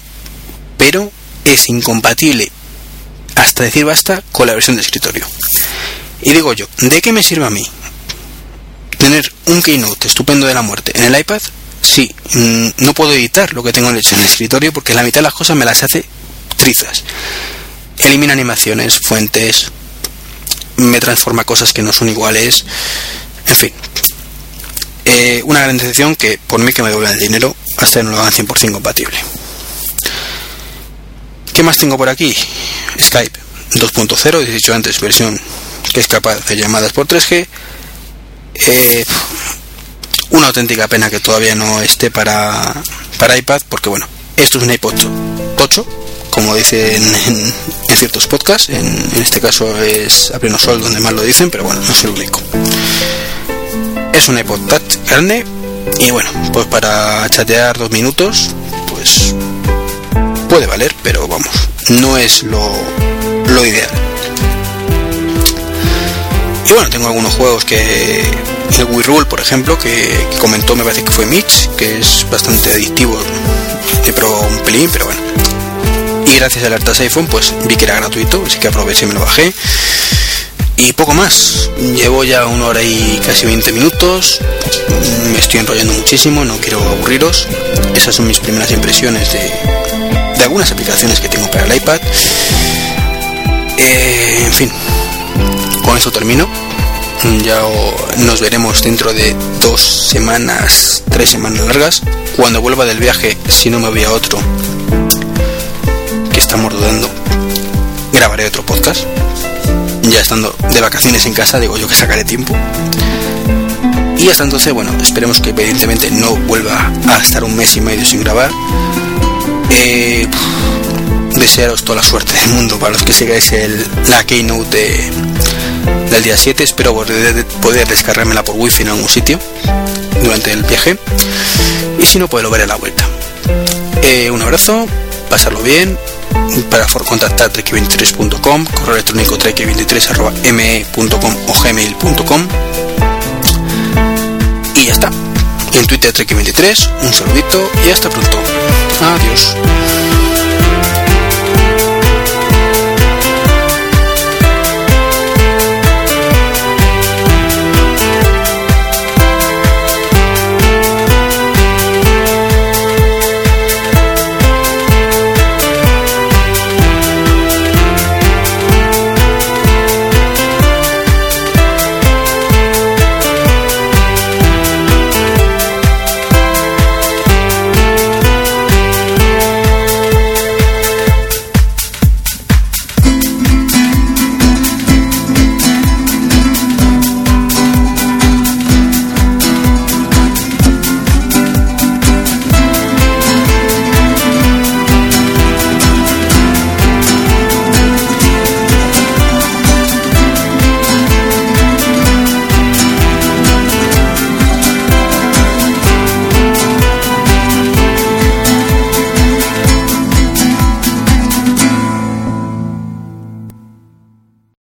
pero es incompatible hasta decir basta con la versión de escritorio. Y digo yo, ¿de qué me sirve a mí tener un Keynote estupendo de la muerte en el iPad sí, mm, no puedo editar lo que tengo en el escritorio porque la mitad de las cosas me las hace trizas. Elimina animaciones, fuentes, me transforma cosas que no son iguales, en fin. Eh, una gran decepción que por mí que me devuelvan el dinero hasta no lo hagan 100% compatible. ¿Qué más tengo por aquí? Skype 2.0, he dicho antes, versión que es capaz de llamadas por 3G. Eh, una auténtica pena que todavía no esté para, para iPad, porque bueno, esto es un iPod 8, como dicen en, ciertos podcasts, en, este caso es a sol donde más lo dicen, pero bueno, no el único. Es un iPod Touch grande y bueno, pues para chatear dos minutos, pues puede valer, pero vamos, no es lo, lo ideal. Y bueno, tengo algunos juegos que. El Wii Rule, por ejemplo, que, comentó, me parece que fue Mitch, que es bastante adictivo. He probado un pelín, pero bueno. Y gracias al Artas iPhone, pues vi que era gratuito, así que aproveché y me lo bajé. Y poco más. Llevo ya una hora y casi 20 minutos. Me estoy enrollando muchísimo, no quiero aburriros. Esas son mis primeras impresiones de, de algunas aplicaciones que tengo para el iPad. Eh, en fin, con eso termino. Ya nos veremos dentro de dos semanas, tres semanas largas. Cuando vuelva del viaje, si no me voy a otro que estamos dudando, grabaré otro podcast. Ya estando de vacaciones en casa, digo yo que sacaré tiempo. Y hasta entonces, bueno, esperemos que evidentemente no vuelva a estar un mes y medio sin grabar. Eh, desearos toda la suerte del mundo para los que sigáis el, la keynote del día 7. Espero poder, descargármela por wifi en algún sitio durante el viaje. Y si no, pues lo veré a la vuelta. Eh, un abrazo, pasarlo bien. Para contactar trek23.com, correo electrónico trek23.me.com o gmail.com. Y ya está. en Twitter Trek23, un saludito y hasta pronto. Adiós.